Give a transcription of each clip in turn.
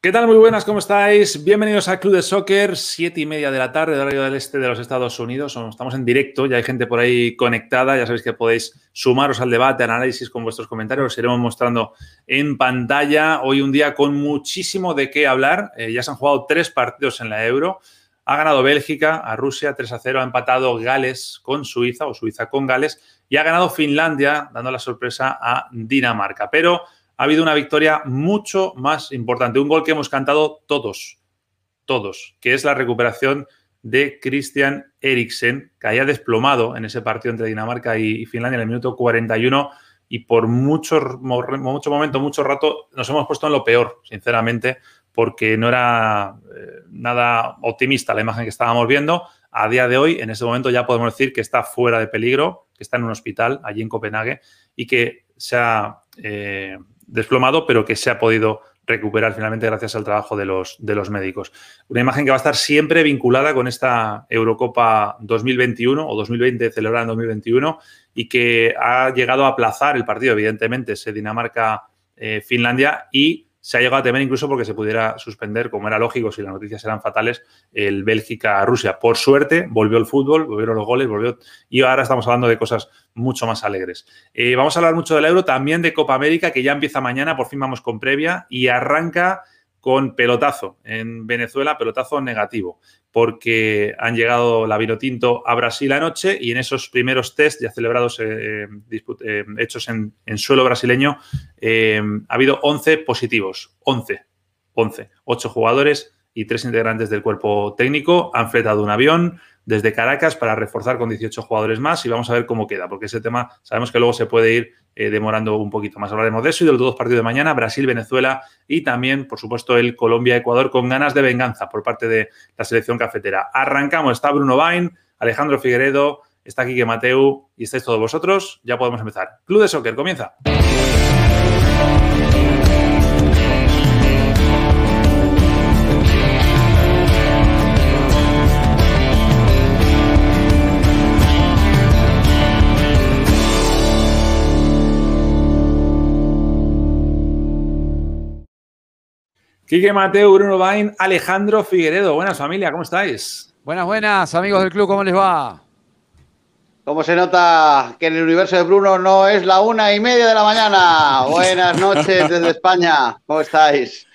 ¿Qué tal? Muy buenas, ¿cómo estáis? Bienvenidos a Club de Soccer, siete y media de la tarde, de horario del este de los Estados Unidos. Estamos en directo, ya hay gente por ahí conectada, ya sabéis que podéis sumaros al debate, análisis con vuestros comentarios, os iremos mostrando en pantalla. Hoy un día con muchísimo de qué hablar, eh, ya se han jugado tres partidos en la Euro. Ha ganado Bélgica a Rusia 3 a 0, ha empatado Gales con Suiza o Suiza con Gales y ha ganado Finlandia, dando la sorpresa a Dinamarca. Pero ha habido una victoria mucho más importante, un gol que hemos cantado todos, todos, que es la recuperación de Christian Eriksen, que haya desplomado en ese partido entre Dinamarca y Finlandia en el minuto 41 y por mucho, mucho momento, mucho rato, nos hemos puesto en lo peor, sinceramente, porque no era eh, nada optimista la imagen que estábamos viendo. A día de hoy, en ese momento ya podemos decir que está fuera de peligro, que está en un hospital allí en Copenhague y que se ha eh, desplomado, pero que se ha podido recuperar finalmente gracias al trabajo de los, de los médicos. Una imagen que va a estar siempre vinculada con esta Eurocopa 2021 o 2020 celebrada en 2021 y que ha llegado a aplazar el partido, evidentemente, ese Dinamarca-Finlandia eh, y se ha llegado a temer incluso porque se pudiera suspender, como era lógico si las noticias eran fatales, el Bélgica-Rusia. Por suerte, volvió el fútbol, volvieron los goles, volvió. Y ahora estamos hablando de cosas mucho más alegres. Eh, vamos a hablar mucho del Euro, también de Copa América, que ya empieza mañana, por fin vamos con previa, y arranca con pelotazo en Venezuela, pelotazo negativo porque han llegado la Vinotinto a Brasil anoche y en esos primeros test ya celebrados, eh, eh, eh, hechos en, suelo brasileño, ha habido 11 positivos. 11. 11. 8 jugadores y 3 integrantes del cuerpo técnico han fletado un avión desde Caracas para reforzar con 18 jugadores más y vamos a ver cómo queda, porque ese tema sabemos que luego se puede ir eh, demorando un poquito más. Hablaremos de eso y de los dos partidos de mañana, Brasil, Venezuela y también, por supuesto, el Colombia-Ecuador con ganas de venganza por parte de la selección cafetera. Arrancamos, está Bruno Bain, Alejandro Figueredo, está Quique Mateu y estáis todos vosotros. Ya podemos empezar. Club de Soccer, comienza. Quique Mateo, Bruno Bain, Alejandro Figueredo. Buenas familia, ¿cómo estáis? Buenas, buenas, amigos del club, ¿cómo les va? ¿Cómo se nota que en el universo de Bruno no es la una y media de la mañana? Buenas noches desde España, ¿cómo estáis?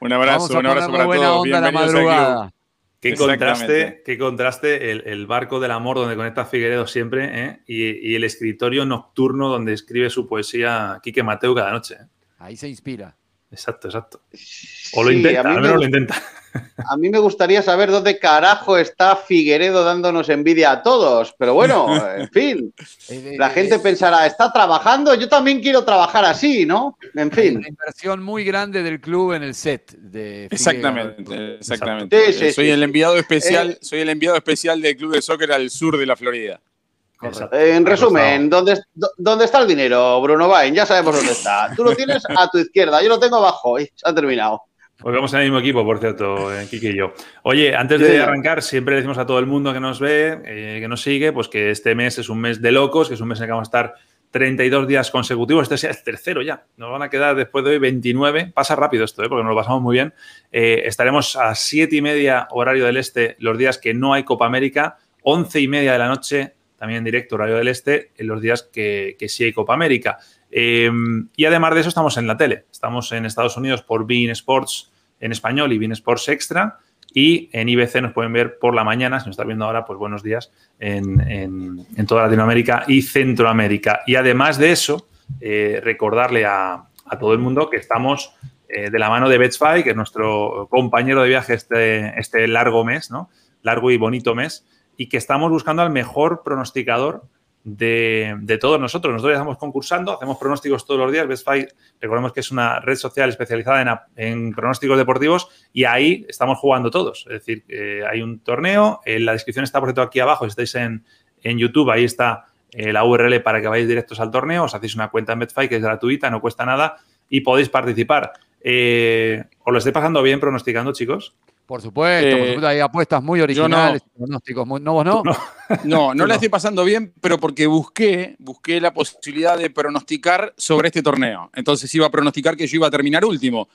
Un abrazo, un abrazo para todos. Bienvenidos al Qué contraste, qué contraste el, barco del amor donde conecta Figueredo siempre ¿eh? y, el escritorio nocturno donde escribe su poesía Quique Mateo cada noche. ¿eh? Ahí se inspira. Exacto, exacto. O lo intenta, al menos lo intenta. A mí me gustaría saber dónde carajo está Figueredo dándonos envidia a todos. Pero bueno, en fin. La gente pensará, está trabajando, yo también quiero trabajar así, ¿no? En fin. Una inversión muy grande del club en el set de Exactamente, exactamente. soy el enviado especial, eh, soy el enviado especial del club de soccer al sur de la Florida. En resumen, ¿dónde, ¿dónde, está el dinero, Bruno Bain? Ya sabemos dónde está. Tú lo tienes a tu izquierda, yo lo tengo abajo y se ha terminado. Pues vamos en el mismo equipo, por cierto, eh, Kiki y yo. Oye, antes de arrancar, siempre decimos a todo el mundo que nos ve, eh, que nos sigue, pues que este mes es un mes de locos, que es un mes en que vamos a estar 32 días consecutivos. Este es el tercero ya. Nos van a quedar después de hoy 29. Pasa rápido esto, ¿eh? porque nos lo pasamos muy bien. estaremos a 7 y media horario del este los días que no hay Copa América, 11 y media de la noche también en directo, horario del este, en los días que, sí hay Copa América. Eh, y además de eso, estamos en la tele. Estamos en Estados Unidos por Bein Sports en español y Bein Sports Extra. Y en IBC nos pueden ver por la mañana, si nos está viendo ahora, pues buenos días, en, toda Latinoamérica y Centroamérica. Y además de eso, eh, recordarle a, todo el mundo que estamos eh, de la mano de Betsfy, que es nuestro compañero de viaje este, este largo mes, ¿no? Largo y bonito mes y que estamos buscando al mejor pronosticador de, todos nosotros. Nosotros ya estamos concursando, hacemos pronósticos todos los días. BestFight, recordemos que es una red social especializada en, pronósticos deportivos y ahí estamos jugando todos. Es decir, eh, hay un torneo, la descripción está por aquí abajo, si estáis en, YouTube, ahí está eh, la URL para que vayáis directos al torneo, os hacéis una cuenta en BetFight que es gratuita, no cuesta nada y podéis participar. Eh, ¿Os lo estáis pasando bien pronosticando, chicos? Por supuesto, por eh, supuesto, hay apuestas muy originales, no. pronósticos ¿No vos no? No, no, la estoy pasando bien, pero porque busqué, busqué la posibilidad de pronosticar sobre este torneo. Entonces iba a pronosticar que yo iba a terminar último.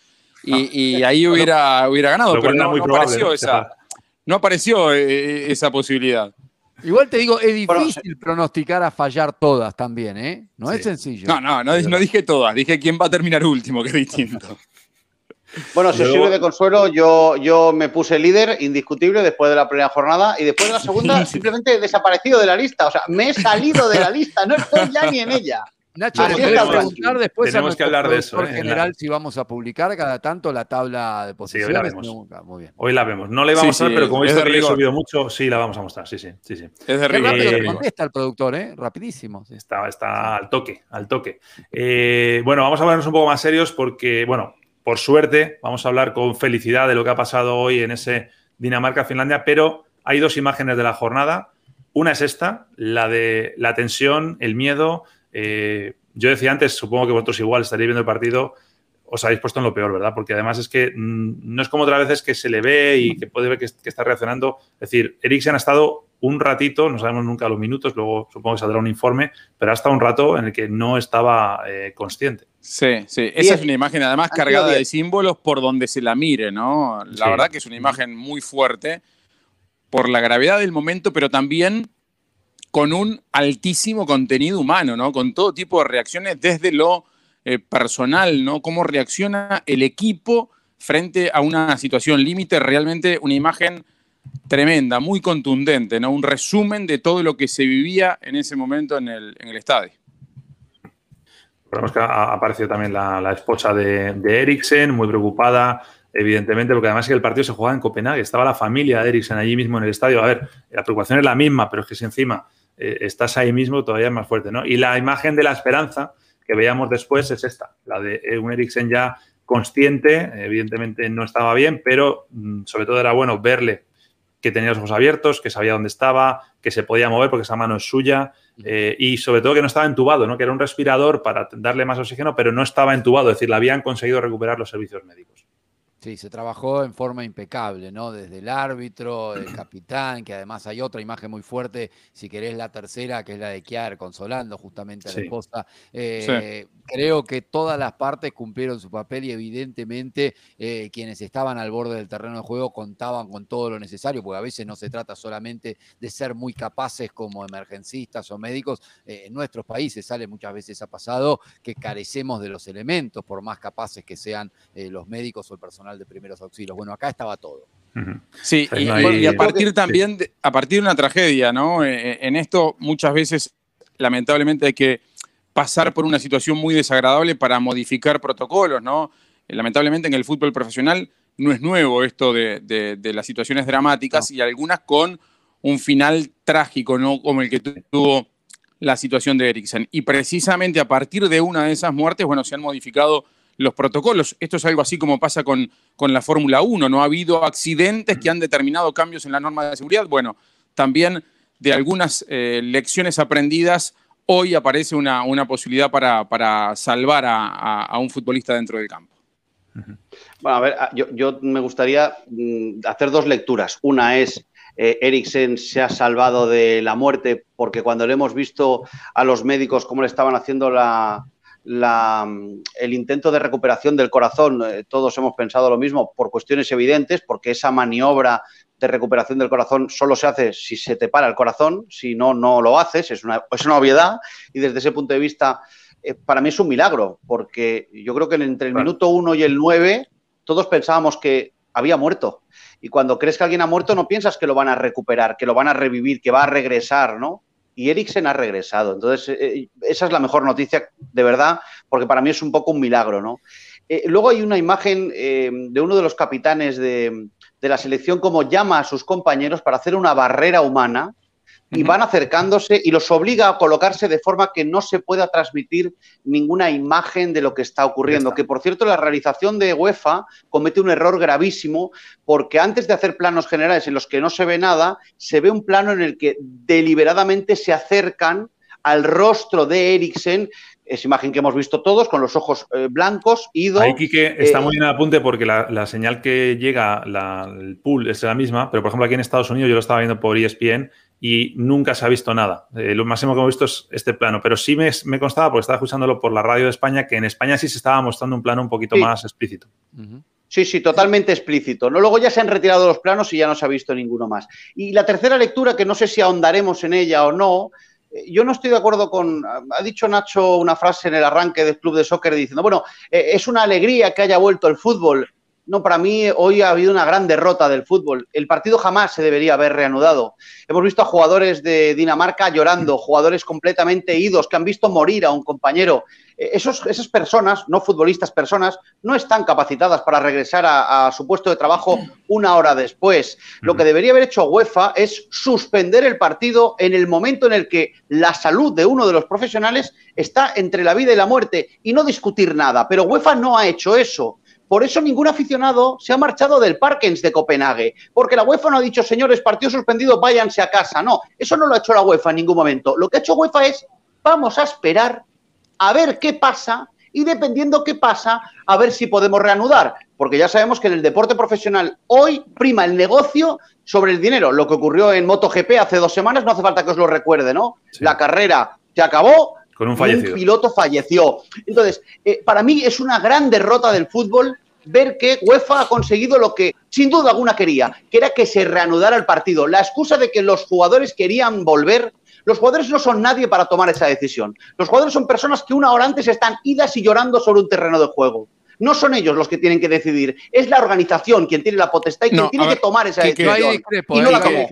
Y, ahí hubiera, hubiera ganado, pero, no, apareció esa, no apareció eh, esa posibilidad. Igual te digo, es difícil pronosticar a fallar todas también, ¿eh? No es sencillo. No, no, no, no, dije todas, dije quién va a terminar último, que es distinto. Bueno, si os sirve de consuelo, yo, yo me puse líder indiscutible después de la primera jornada y después de la segunda simplemente he desaparecido de la lista. O sea, me he salido de la lista, no estoy ya ni en ella. Nacho, Así preguntar después Tenemos que hablar de eso. En ¿eh? general, si vamos a publicar cada tanto la tabla de posiciones. Sí, hoy la vemos. Muy bien. Hoy la vemos. No le vamos a mostrar, pero como visto que he subido mucho, sí la vamos a mostrar. Sí, sí, sí. sí. Es de rigor. rápido contesta el productor, ¿eh? Rapidísimo. Está, está al toque, al toque. Eh, bueno, vamos a hablarnos un poco más serios porque, bueno, por suerte, vamos a hablar con felicidad de lo que ha pasado hoy en ese Dinamarca-Finlandia, pero hay dos imágenes de la jornada. Una es esta, la de la tensión, el miedo. Eh, yo decía antes, supongo que vosotros igual estaréis viendo el partido, os habéis puesto en lo peor, ¿verdad? Porque además es que mm, no es como otras veces que se le ve y que puede ver que, está reaccionando. Es decir, Eriksen ha estado un ratito, no sabemos nunca los minutos, luego supongo que saldrá un informe, pero ha estado un rato en el que no estaba eh, consciente. Sí, sí. Esa es una imagen además cargada de símbolos por donde se la mire, ¿no? La verdad que es una imagen muy fuerte por la gravedad del momento, pero también con un altísimo contenido humano, ¿no? Con todo tipo de reacciones desde lo eh, personal, ¿no? Cómo reacciona el equipo frente a una situación límite, realmente una imagen tremenda, muy contundente, ¿no? Un resumen de todo lo que se vivía en ese momento en el, estadio. Recordemos que ha aparecido también la, esposa de, de, Eriksen, muy preocupada, evidentemente, porque además que el partido se jugaba en Copenhague, estaba la familia de Eriksen allí mismo en el estadio. A ver, la preocupación es la misma, pero es que si encima eh, estás ahí mismo, todavía es más fuerte, ¿no? Y la imagen de la esperanza que veíamos después es esta, la de un Eriksen ya consciente, evidentemente no estaba bien, pero mm, sobre todo era bueno verle que tenía los ojos abiertos, que sabía dónde estaba, que se podía mover porque esa mano es suya eh, y sobre todo que no estaba entubado, ¿no? que era un respirador para darle más oxígeno, pero no estaba entubado, es decir, le habían conseguido recuperar los servicios médicos. Sí, se trabajó en forma impecable, ¿no? Desde el árbitro, el capitán, que además hay otra imagen muy fuerte, si querés la tercera, que es la de Kiar consolando justamente a la esposa. Eh, creo que todas las partes cumplieron su papel y evidentemente eh, quienes estaban al borde del terreno de juego contaban con todo lo necesario, porque a veces no se trata solamente de ser muy capaces como emergencistas o médicos. Eh, en nuestros países sale muchas veces ha pasado que carecemos de los elementos, por más capaces que sean los médicos o el personal de primeros auxilios. Bueno, acá estaba todo. Sí, y, a partir también, de, a partir de una tragedia, ¿no? Eh, eh, en esto muchas veces, lamentablemente, hay que pasar por una situación muy desagradable para modificar protocolos, ¿no? Eh, lamentablemente en el fútbol profesional no es nuevo esto de, las situaciones dramáticas y algunas con un final trágico, ¿no? Como el que tuvo la situación de Eriksen. Y precisamente a partir de una de esas muertes, bueno, se han modificado los protocolos. Esto es algo así como pasa con, con la Fórmula 1. No ha habido accidentes que han determinado cambios en la norma de seguridad. Bueno, también de algunas eh, lecciones aprendidas, hoy aparece una, una posibilidad para, salvar a, un futbolista dentro del campo. Bueno, a ver, yo, me gustaría mm, hacer dos lecturas. Una es eh, Eriksen se ha salvado de la muerte porque cuando le hemos visto a los médicos cómo le estaban haciendo la, el intento de recuperación del corazón, eh, todos hemos pensado lo mismo por cuestiones evidentes, porque esa maniobra de recuperación del corazón solo se hace si se te para el corazón, si no, no lo haces, es una, es una obviedad y desde ese punto de vista eh, para mí es un milagro, porque yo creo que entre el minuto 1 y el 9 todos pensábamos que había muerto. Y cuando crees que alguien ha muerto no piensas que lo van a recuperar, que lo van a revivir, que va a regresar, ¿no? Y Eriksen ha regresado. Entonces, eh, eh, esa es la mejor noticia, de verdad, porque para mí es un poco un milagro, ¿no? Eh, luego hay una imagen de uno de los capitanes de, la selección, como llama a sus compañeros para hacer una barrera humana y van acercándose y los obliga a colocarse de forma que no se pueda transmitir ninguna imagen de lo que está ocurriendo. Que por cierto, la realización de UEFA comete un error gravísimo porque antes de hacer planos generales en los que no se ve nada, se ve un plano en el que deliberadamente se acercan al rostro de Eriksen esa imagen que hemos visto todos, con los ojos eh, blancos, ido. Ahí, Quique, está eh, muy bien apunte porque la, señal que llega, el pool es la misma, pero por ejemplo aquí en Estados Unidos yo lo estaba viendo por ESPN y nunca se ha visto nada. Eh, lo máximo que hemos visto es este plano, pero sí me, me, constaba, porque estaba escuchándolo por la radio de España, que en España sí se estaba mostrando un plano un poquito más explícito. Sí, sí, totalmente explícito. ¿no? Luego ya se han retirado los planos y ya no se ha visto ninguno más. Y la tercera lectura, que no sé si ahondaremos en ella o no, yo no estoy de acuerdo con. Ha dicho Nacho una frase en el arranque del club de soccer diciendo: bueno, eh, es una alegría que haya vuelto el fútbol. No, para mí hoy ha habido una gran derrota del fútbol. El partido jamás se debería haber reanudado. Hemos visto a jugadores de Dinamarca llorando, jugadores completamente idos que han visto morir a un compañero. Eh, esos, esas personas, no futbolistas, personas, no están capacitadas para regresar a, su puesto de trabajo una hora después. Lo que debería haber hecho UEFA es suspender el partido en el momento en el que la salud de uno de los profesionales está entre la vida y la muerte y no discutir nada. Pero UEFA no ha hecho eso. Por eso ningún aficionado se ha marchado del Parkens de Copenhague, porque la UEFA no ha dicho, señores, partido suspendido, váyanse a casa. No, eso no lo ha hecho la UEFA en ningún momento. Lo que ha hecho UEFA es, vamos a esperar a ver qué pasa y dependiendo qué pasa, a ver si podemos reanudar. Porque ya sabemos que en el deporte profesional hoy prima el negocio sobre el dinero. Lo que ocurrió en MotoGP hace dos semanas, no hace falta que os lo recuerde, ¿no? La carrera se acabó, con un, piloto falleció. Entonces, eh, para mí es una gran derrota del fútbol ver que UEFA ha conseguido lo que sin duda alguna quería, que era que se reanudara el partido. La excusa de que los jugadores querían volver, los jugadores no son nadie para tomar esa decisión. Los jugadores son personas que una hora antes están idas y llorando sobre un terreno de juego. No son ellos los que tienen que decidir, es la organización quien tiene la potestad y quien tiene que tomar esa decisión. y no la tomó.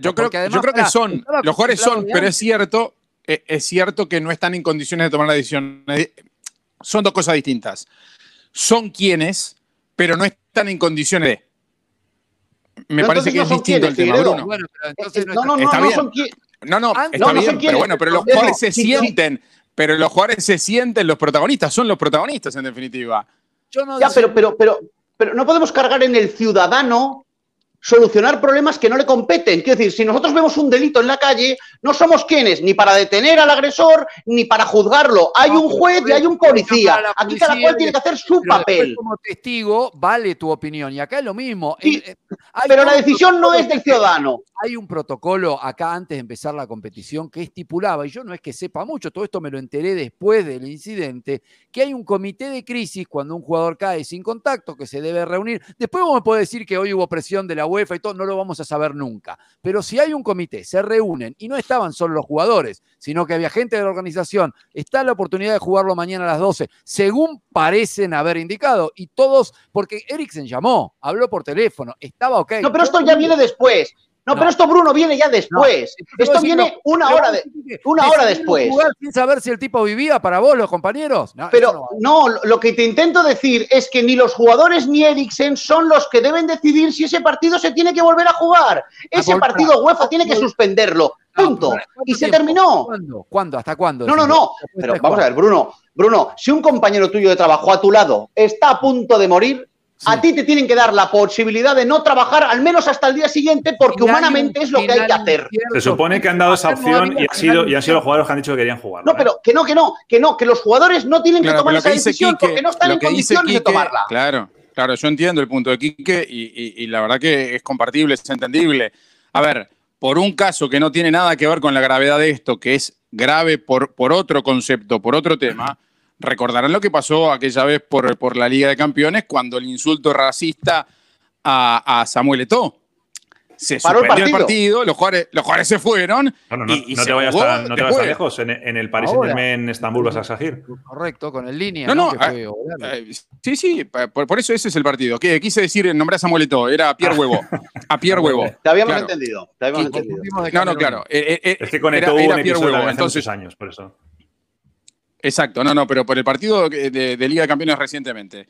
Yo, creo, que son, los jugadores son, pero es cierto, es cierto que no están en condiciones de tomar la decisión. Son dos cosas distintas son quienes, pero no están en condiciones de. Me parece que es distinto el tema, Bruno. no, no, no, no, son quienes. No, no, está bien, pero bueno, pero los jugadores se sienten, pero los jugadores se sienten los protagonistas, son los protagonistas en definitiva. ya, pero, pero, pero, pero no podemos cargar en el ciudadano solucionar problemas que no le competen. Quiero decir, si nosotros vemos un delito en la calle, no somos quienes ni para detener al agresor ni para juzgarlo. Hay un juez y hay un policía. Aquí cada cual tiene que hacer su papel. Como testigo vale tu opinión y acá es lo mismo. Eh, pero la decisión no es del ciudadano. Hay un protocolo acá antes de empezar la competición que estipulaba, y yo no es que sepa mucho, todo esto me lo enteré después del incidente, que hay un comité de crisis cuando un jugador cae sin contacto que se debe reunir. Después vos me podés decir que hoy hubo presión de la UEFA y todo, no lo vamos a saber nunca. Pero si hay un comité, se reúnen y no estaban solo los jugadores, sino que había gente de la organización, está la oportunidad de jugarlo mañana a las 12, según parecen haber indicado. Y todos, porque Eriksen llamó, habló por teléfono, estaba ok. No, pero esto ya viene después. No, pero esto, Bruno, viene ya después. esto viene una hora, de, una hora después. sin saber si el tipo vivía para vos, los compañeros. pero no, lo que te intento decir es que ni los jugadores ni Eriksen son los que deben decidir si ese partido se tiene que volver a jugar. Ese partido UEFA tiene que suspenderlo. Punto. y se terminó. ¿Cuándo? ¿Cuándo? ¿Hasta cuándo? No, no, no. Pero vamos a ver, Bruno. Bruno, si un compañero tuyo de trabajo a tu lado está a punto de morir, a ti te tienen que dar la posibilidad de no trabajar al menos hasta el día siguiente porque humanamente es lo que hay que hacer. Se supone que han dado esa opción y, ha sido, y han sido los jugadores que han dicho que querían jugar. No, pero que no, que no, que no, que los jugadores no tienen que tomar esa decisión porque no están en condiciones de tomarla. Claro, claro, yo entiendo el punto de Quique y, y la verdad que es compartible, es entendible. A ver, por un caso que no tiene nada que ver con la gravedad de esto, que es grave por, por otro concepto, por otro tema recordarán lo que pasó aquella vez por, por la Liga de Campeones cuando el insulto racista a, Samuel Eto'o. Se suspendió el partido, los, jugadores, los jugadores se fueron. No, te vayas tan, no te vayas lejos. En, el Paris Saint-Germain, en Estambul, vas a Sagir. Correcto, con el línea. No, no. Ah, eh, sí, sí, por, eso ese es el partido. Que quise decir, nombrar a Samuel Eto'o, era a Pierre Huevo. A Pierre ah, Huevo. Te habíamos entendido. Te habíamos entendido. No, no, claro. Eh, eh, es que con Eto'o hubo un episodio entonces, años, por eso. Exacto, no, no, pero por el partido de, Liga de Campeones recientemente.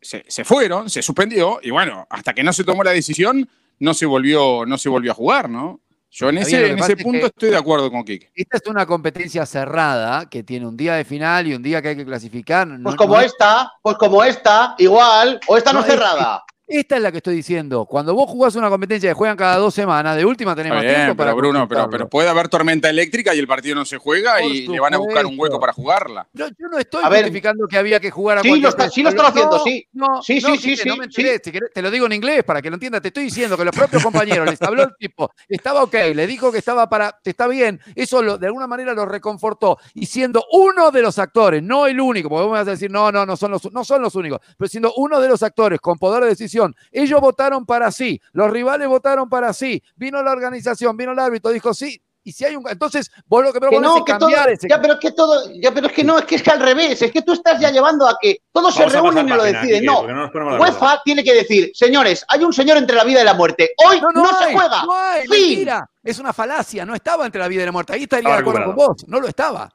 Se, fueron, se suspendió y bueno, hasta que no se tomó la decisión, no se volvió, no se volvió a jugar, ¿no? Yo en ese, punto estoy de acuerdo con Kike. Esta es una competencia cerrada que tiene un día de final y un día que hay que clasificar. Pues como esta, pues como esta, igual, o esta no, cerrada. Esta es la que estoy diciendo. Cuando vos jugás una competencia que juegan cada dos semanas, de última tenés más tiempo para. Bruno, pero, pero, puede haber tormenta eléctrica y el partido no se juega y le van a buscar un hueco para jugarla. yo no estoy justificando que había que jugar a Sí, lo, está, sí lo estoy haciendo, sí. sí, sí, sí, sí, te lo digo en inglés para que lo entiendas. Te estoy diciendo que los propios compañeros les habló el tipo, estaba ok, le dijo que estaba para. Está bien. Eso de alguna manera lo reconfortó. Y siendo uno de los actores, no el único, porque vos me vas a decir, no, no, no son los, no son los únicos, pero siendo uno de los actores con poder de decisión, ellos votaron para sí, los rivales votaron para sí, vino la organización, vino el árbitro, dijo sí, y si hay un. Entonces, vos lo que que no, que cambiar todo, ese. Ya, pero es que todo. Ya, pero es que no, es que es que al revés. Es que tú estás ya llevando a que todos se reúnen y lo deciden. no. UEFA tiene que decir, señores, hay un señor entre la vida y la muerte. Hoy no, se juega. No hay, Mentira. Es una falacia. No estaba entre la vida y la muerte. Ahí estaría de acuerdo con vos. No lo estaba.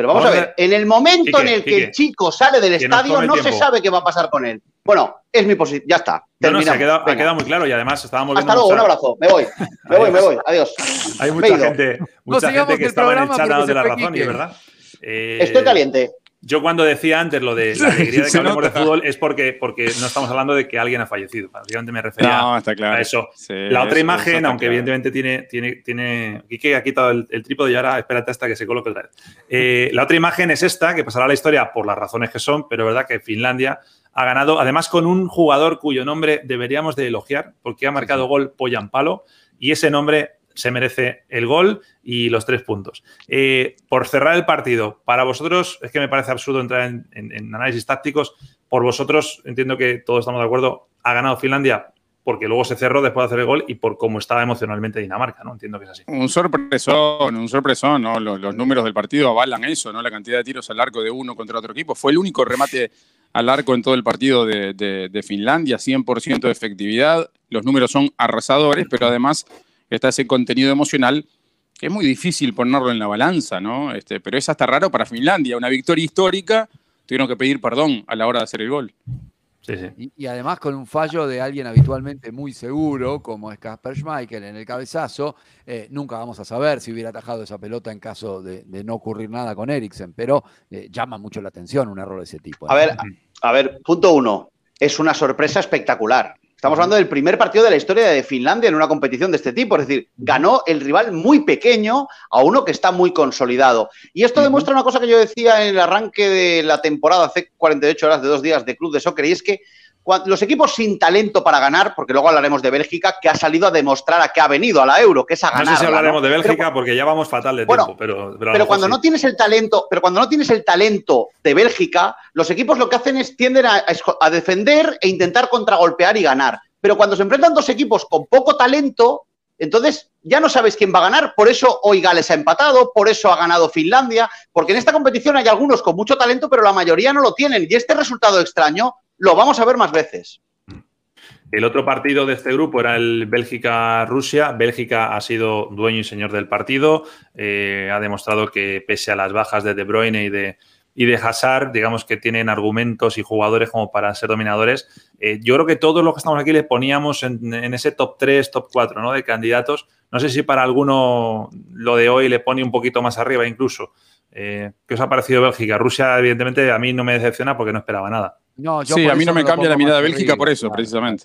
Pero vamos, a ver, en el momento en el que el chico sale del estadio, no se sabe qué va a pasar con él. Bueno, es mi posición. Ya está. No, no, se ha, quedado, muy claro y además estábamos Hasta luego, un abrazo. Me voy. Me voy, me voy. Adiós. Hay mucha gente, mucha gente que estaba en el chat de la razón, y es verdad. Estoy caliente. Yo cuando decía antes lo de la alegría de que hablemos de fútbol es porque, porque no estamos hablando de que alguien ha fallecido. Básicamente me refería a eso. la otra imagen, aunque evidentemente tiene, tiene, tiene. Quique ha quitado el, trípode y ahora espérate hasta que se coloque otra vez. Eh, la otra imagen es esta, que pasará a la historia por las razones que son, pero es verdad que Finlandia ha ganado, además con un jugador cuyo nombre deberíamos de elogiar, porque ha marcado gol Palo y ese nombre se merece el gol y los tres puntos. Eh, por cerrar el partido, para vosotros, es que me parece absurdo entrar en, análisis tácticos, por vosotros, entiendo que todos estamos de acuerdo, ha ganado Finlandia porque luego se cerró después de hacer el gol y por cómo estaba emocionalmente Dinamarca, ¿no? Entiendo que es así. Un sorpresón, un sorpresón, ¿no? Los, números del partido avalan eso, ¿no? La cantidad de tiros al arco de uno contra otro equipo. Fue el único remate al arco en todo el partido de, de Finlandia, 100% de efectividad. Los números son arrasadores, pero además está ese contenido emocional que es muy difícil ponerlo en la balanza, ¿no? Este, pero es hasta raro para Finlandia. Una victoria histórica, tuvieron que pedir perdón a la hora de hacer el gol. Sí, sí. Y, además con un fallo de alguien habitualmente muy seguro, como es Kasper Schmeichel en el cabezazo, eh, nunca vamos a saber si hubiera atajado esa pelota en caso de, no ocurrir nada con Eriksen, pero eh, llama mucho la atención un error de ese tipo. A ver, a ver, punto uno. Es una sorpresa espectacular. Estamos hablando del primer partido de la historia de Finlandia en una competición de este tipo. Es decir, ganó el rival muy pequeño a uno que está muy consolidado. Y esto demuestra una cosa que yo decía en el arranque de la temporada, hace 48 horas de dos días de Club de Soccer, y es que los equipos sin talento para ganar, porque luego hablaremos de Bélgica, que ha salido a demostrar a que ha venido a la Euro, que es a ganar. No sé si hablaremos de Bélgica porque ya vamos fatal de tiempo, pero, pero, cuando no tienes el talento, pero cuando no tienes el talento de Bélgica, los equipos lo que hacen es tienden a, a defender e intentar contragolpear y ganar. Pero cuando se enfrentan dos equipos con poco talento, entonces ya no sabes quién va a ganar. Por eso hoy Gales ha empatado, por eso ha ganado Finlandia, porque en esta competición hay algunos con mucho talento, pero la mayoría no lo tienen. Y este resultado extraño lo vamos a ver más veces. El otro partido de este grupo era el Bélgica-Rusia. Bélgica ha sido dueño y señor del partido. Eh, ha demostrado que pese a las bajas de De Bruyne y de, y de Hazard, digamos que tienen argumentos y jugadores como para ser dominadores. Eh, yo creo que todos los que estamos aquí le poníamos en, en, ese top 3, top 4 ¿no? de candidatos. No sé si para alguno lo de hoy le pone un poquito más arriba incluso. Eh, ¿Qué os ha parecido Bélgica? Rusia, evidentemente, a mí no me decepciona porque no esperaba nada sí, a mí no me cambia la mirada de Bélgica por eso, precisamente.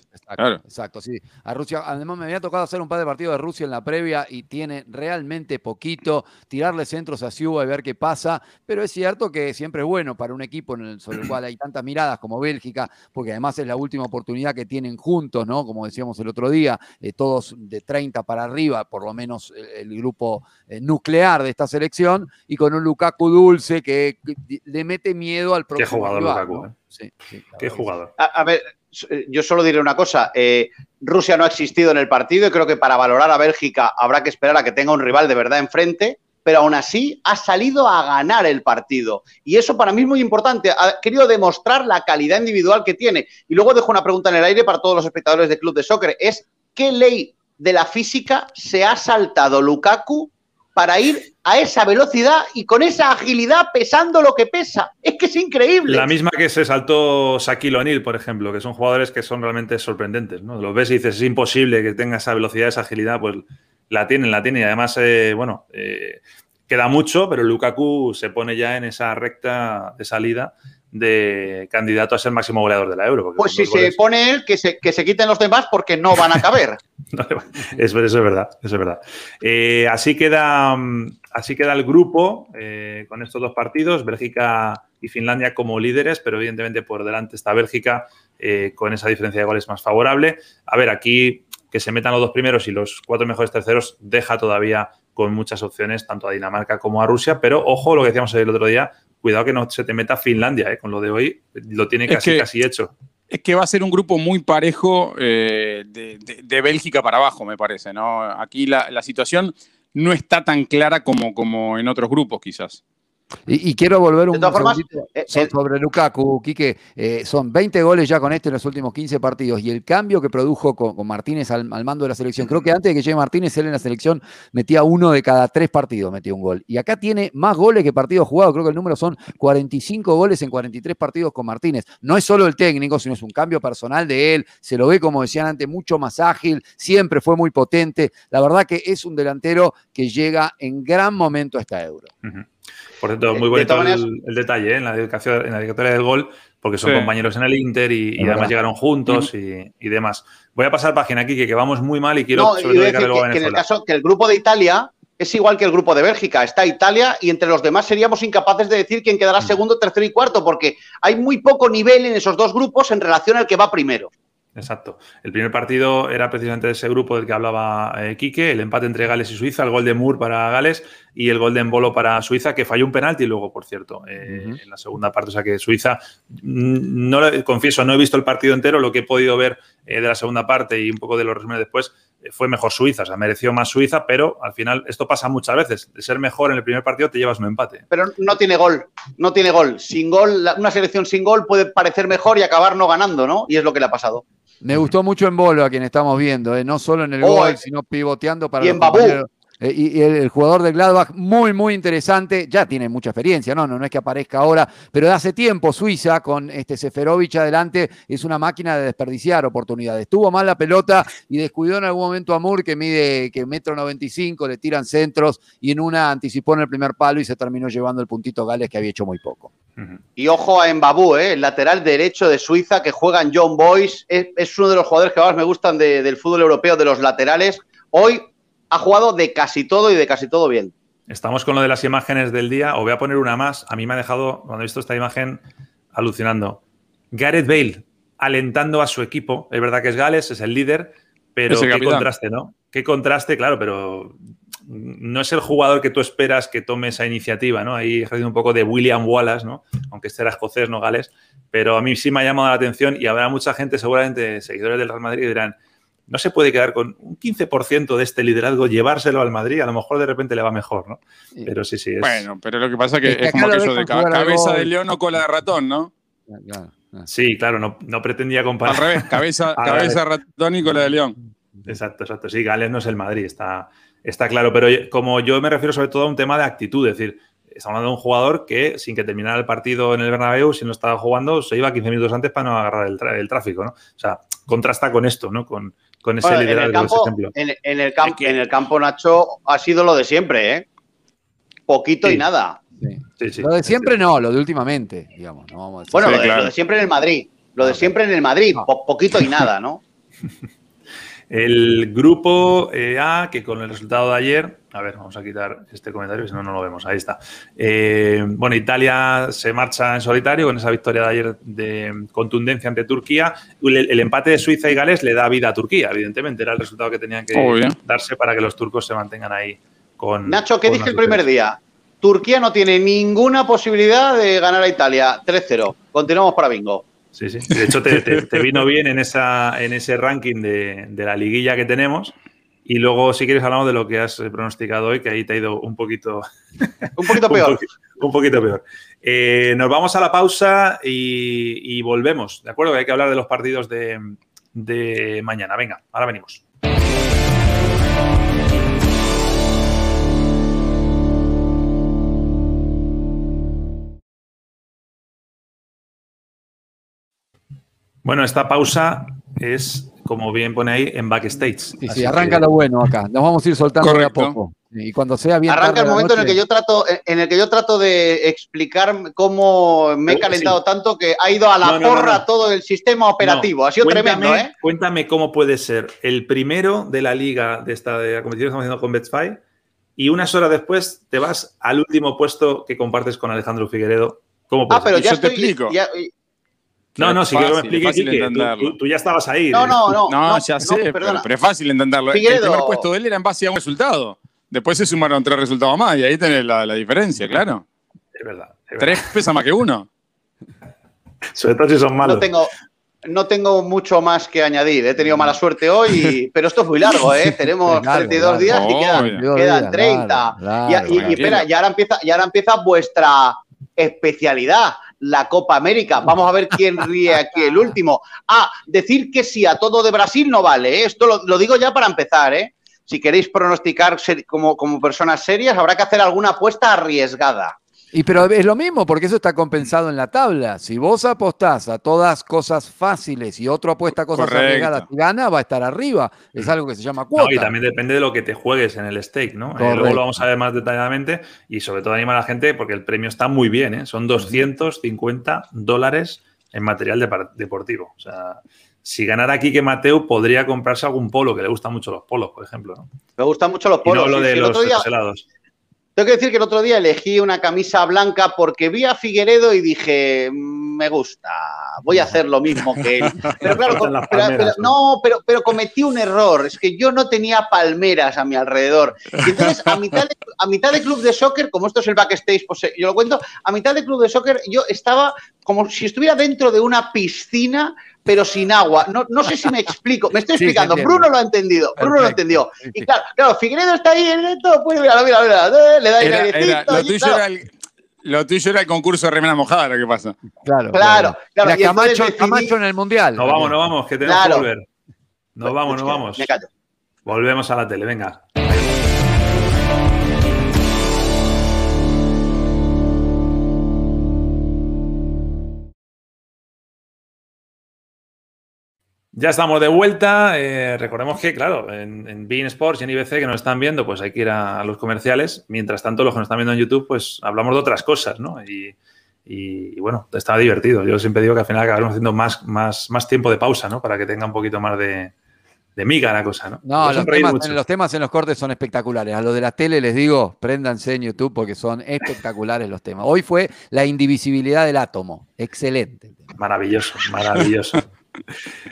Exacto, sí. A Rusia, además me había tocado hacer un par de partidos de Rusia en la previa y tiene realmente poquito tirarle centros a Ciuba y ver qué pasa, pero es cierto que siempre es bueno para un equipo sobre el cual hay tantas miradas como Bélgica, porque además es la última oportunidad que tienen juntos, ¿no? Como decíamos el otro día, eh, todos de 30 para arriba, por lo menos el, grupo eh, nuclear de esta selección, y con un Lukaku dulce que, le mete miedo al propio. Qué jugador Lukaku, ¿eh? Sí, Qué jugador. A, ver, eh, yo solo diré una cosa. Eh, Rusia no ha existido en el partido y creo que para valorar a Bélgica habrá que esperar a que tenga un rival de verdad enfrente, pero aún así ha salido a ganar el partido. Y eso para mí es muy importante. Ha querido demostrar la calidad individual que tiene. Y luego dejo una pregunta en el aire para todos los espectadores del Club de Soccer. Es, ¿qué ley de la física se ha saltado Lukaku para ir a esa velocidad y con esa agilidad pesando lo que pesa. Es que es increíble. La misma que se saltó Shaquille O'Neal, por ejemplo, que son jugadores que son realmente sorprendentes. ¿no? Los ves y dices, es imposible que tenga esa velocidad, esa agilidad, pues la tienen, la tienen. Y además, eh, bueno, eh, queda mucho, pero Lukaku se pone ya en esa recta de salida de candidato a ser máximo goleador de la Euro. Pues si se pone él, que se, que se quiten los demás porque no van a caber. eso, es verdad, eso es verdad. Eh, así, queda, así queda el grupo eh, con estos dos partidos, Bélgica y Finlandia como líderes, pero evidentemente por delante está Bélgica eh, con esa diferencia de goles más favorable. A ver, aquí que se metan los dos primeros y los cuatro mejores terceros deja todavía con muchas opciones tanto a Dinamarca como a Rusia, pero ojo lo que decíamos el otro día, cuidado que no se te meta Finlandia, con lo de hoy lo tiene casi, casi hecho. Es que va a ser un grupo muy parejo eh, de, Bélgica para abajo, me parece. ¿no? Aquí la, situación no está tan clara como, como en otros grupos, quizás. Y, quiero volver un poco eh, eh, sobre Lukaku, Quique. Eh, son 20 goles ya con este en los últimos 15 partidos. Y el cambio que produjo con, Martínez al, mando de la selección. Creo que antes de que llegue Martínez, él en la selección metía uno de cada tres partidos, metía un gol. Y acá tiene más goles que partidos jugados. Creo que el número son 45 goles en 43 partidos con Martínez. No es solo el técnico, sino es un cambio personal de él. Se lo ve, como decían antes, mucho más ágil. Siempre fue muy potente. La verdad que es un delantero que llega en gran momento a esta Euro. Por cierto, muy bonito el, detalle ¿eh? en, la dedicación, en la dedicatoria del gol, porque son compañeros en el Inter y, además llegaron juntos y, demás. Voy a pasar página aquí, que, vamos muy mal y quiero no, sobre todo que, que, en el caso que el grupo de Italia es igual que el grupo de Bélgica. Está Italia y entre los demás seríamos incapaces de decir quién quedará mm. segundo, tercero y cuarto, porque hay muy poco nivel en esos dos grupos en relación al que va primero. Exacto. El primer partido era precisamente ese grupo del que hablaba eh, Quique, el empate entre Gales y Suiza, el gol de Moore para Gales y el gol de Embolo para Suiza, que falló un penalti luego, por cierto, eh, en la segunda parte. O sea que Suiza, mm, no confieso, no he visto el partido entero, lo que he podido ver eh, de la segunda parte y un poco de los resúmenes después, fue mejor Suiza, o sea, mereció más Suiza, pero al final esto pasa muchas veces. De ser mejor en el primer partido te llevas un empate. Pero no tiene gol, no tiene gol. Sin gol, una selección sin gol puede parecer mejor y acabar no ganando, ¿no? Y es lo que le ha pasado. Me gustó mucho en bolo a quien estamos viendo, ¿eh? no solo en el gol, sino pivoteando para y en. Eh, y, el, jugador de Gladbach, muy, muy interesante. Ya tiene mucha experiencia, ¿no? No, no es que aparezca ahora, pero de hace tiempo Suiza, con este Seferovic adelante, es una máquina de desperdiciar oportunidades. Tuvo mal la pelota y descuidó en algún momento a Moore, que mide que metro 95, le tiran centros y en una anticipó en el primer palo y se terminó llevando el puntito Gales que había hecho muy poco. Y ojo a Mbabú, ¿eh? el lateral derecho de Suiza que juega en John Boyce. Es, uno de los jugadores que más me gustan del fútbol europeo, de los laterales. Hoy ha jugado de casi todo y de casi todo bien. Estamos con lo de las imágenes del día. Os voy a poner una más. A mí me ha dejado, cuando he visto esta imagen, alucinando. Gareth Bale alentando a su equipo. Es verdad que es Gales, es el líder, pero qué contraste, ¿no? Qué contraste, claro, pero no es el jugador que tú esperas que tome esa iniciativa, ¿no? Ahí ejerciendo un poco de William Wallace, ¿no? Aunque este era escocés, no Gales. Pero a mí sí me ha llamado la atención y habrá mucha gente, seguramente, seguidores del Real Madrid, que dirán, no se puede quedar con un 15% de este liderazgo, llevárselo al Madrid, a lo mejor de repente le va mejor, ¿no? Pero sí, sí. Es... Bueno, pero lo que pasa es que es, como eso de cabeza de león o cola de ratón, ¿no? Sí, claro, no, no pretendía comparar. Al revés, cabeza, cabeza de ratón y cola de león. Exacto, exacto. Sí, Gales no es el Madrid, está, está claro. Pero como yo me refiero sobre todo a un tema de actitud, es decir, estamos hablando de un jugador que, sin que terminara el partido en el Bernabéu, si no estaba jugando, se iba 15 minutos antes para no agarrar el, el tráfico, ¿no? O sea, contrasta con esto, ¿no? Con, con ese liderazgo, en el campo, ejemplo. En, el campo, en el campo, Nacho, ha sido lo de siempre, ¿eh? Poquito y nada. lo de siempre no, lo de últimamente, digamos. bueno, lo de, siempre en el Madrid. Lo de siempre en el Madrid, poquito y nada, ¿no? El grupo eh, A, que con el resultado de ayer, a ver, vamos a quitar este comentario, si no, no lo vemos, ahí está. Eh, bueno, Italia se marcha en solitario con esa victoria de ayer de contundencia ante Turquía. El, empate de Suiza y Gales le da vida a Turquía, evidentemente, era el resultado que tenían que darse para que los turcos se mantengan ahí con... Nacho, ¿qué dije el primer día? Turquía no tiene ninguna posibilidad de ganar a Italia. 3-0. Continuamos para bingo. Sí, sí. De hecho, te, vino bien en, esa, en ese ranking de, la liguilla que tenemos. Y luego, si quieres, hablamos de lo que has pronosticado hoy, que ahí te ha ido un poquito. Un poquito peor. un, poquito peor. Eh, nos vamos a la pausa y, volvemos, ¿de acuerdo? Que hay que hablar de los partidos de, de mañana. Venga, ahora venimos. Bueno, esta pausa es como bien pone ahí, en backstage. Sí, sí, arranca lo bueno acá. Nos vamos a ir soltando de a poco. Y cuando sea bien. Arranca el momento en el que yo trato, en el que yo trato de explicar cómo me he calentado tanto que ha ido a la porra todo el sistema operativo. ha sido tremendo, ¿eh? Cuéntame cómo puede ser el primero de la liga de esta de la competición que estamos haciendo con Betfair y unas horas después te vas al último puesto que compartes con Alejandro Figueredo. ¿Cómo puede ah, pero ya te explico. No, no, sí que me explique, tú, ya estabas ahí. No, no, no. No, ya sé, pero, es fácil entenderlo. El primer puesto de él era en base a un resultado. Después se sumaron tres resultados más y ahí tenés la, diferencia, claro. Es verdad, Tres pesa más que uno. Sobre todo si son malos. No tengo, no tengo mucho más que añadir. He tenido mala suerte hoy, pero esto es muy largo, ¿eh? Tenemos 32 días y quedan, 30. y, espera, y ahora, empieza, y ahora empieza vuestra especialidad, la Copa América. Vamos a ver quién ríe aquí el último. Ah, decir que sí a todo de Brasil no vale. ¿eh? Esto lo, lo, digo ya para empezar, ¿eh? si queréis pronosticar como, como personas serias, habrá que hacer alguna apuesta arriesgada. Y pero es lo mismo, porque eso está compensado en la tabla. Si vos apostás a todas cosas fáciles y otro apuesta a cosas arriesgadas y gana, va a estar arriba. Es algo que se llama cuota. y también depende de lo que te juegues en el stake, ¿no? Eh, luego lo vamos a ver más detalladamente y sobre todo anima a la gente porque el premio está muy bien, ¿eh? Son 250 dólares en material deportivo. O sea, si ganara aquí que Mateo, podría comprarse algún polo, que le gustan mucho los polos, por ejemplo. ¿no? Me gustan mucho los polos. Y no lo de los helados. Tengo que decir que el otro día elegí una camisa blanca porque vi a Figueredo y dije, mm, me gusta, voy a hacer lo mismo que él. Pero claro, no, pero, pero cometí un error, es que yo no tenía palmeras a mi alrededor. Y entonces, a mitad, de, a mitad de club de soccer, como esto es el backstage, pues eh, yo lo cuento, a mitad de club de soccer yo estaba como si estuviera dentro de una piscina pero sin agua. No, no sé si me explico. Me estoy explicando. Bruno lo ha entendido. Bruno lo entendió. Y claro, claro, Figueredo está ahí en esto. Pues mira, mira, mira. Eh, le da el lo, tuyo era el, lo tuyo era el concurso de remera mojada, lo que pasa. Claro. Claro. claro. La Camacho, Camacho, en el Mundial. No vamos, no vamos, que tenemos que volver. No vamos, no vamos. Volvemos a la tele, venga. Ya estamos de vuelta. Eh, recordemos que, claro, en, en Bean Sports y en IBC que nos están viendo, pues hay que ir a, los comerciales. Mientras tanto, los que nos están viendo en YouTube, pues hablamos de otras cosas, ¿no? Y, bueno, está divertido. Yo siempre digo que al final acabaremos haciendo más, más, más tiempo de pausa, ¿no? Para que tenga un poquito más de, de miga la cosa, ¿no? No, los temas, los temas, en los cortes son espectaculares. A los de la tele les digo, préndanse en YouTube porque son espectaculares los temas. Hoy fue la indivisibilidad del átomo. Excelente. Maravilloso, maravilloso.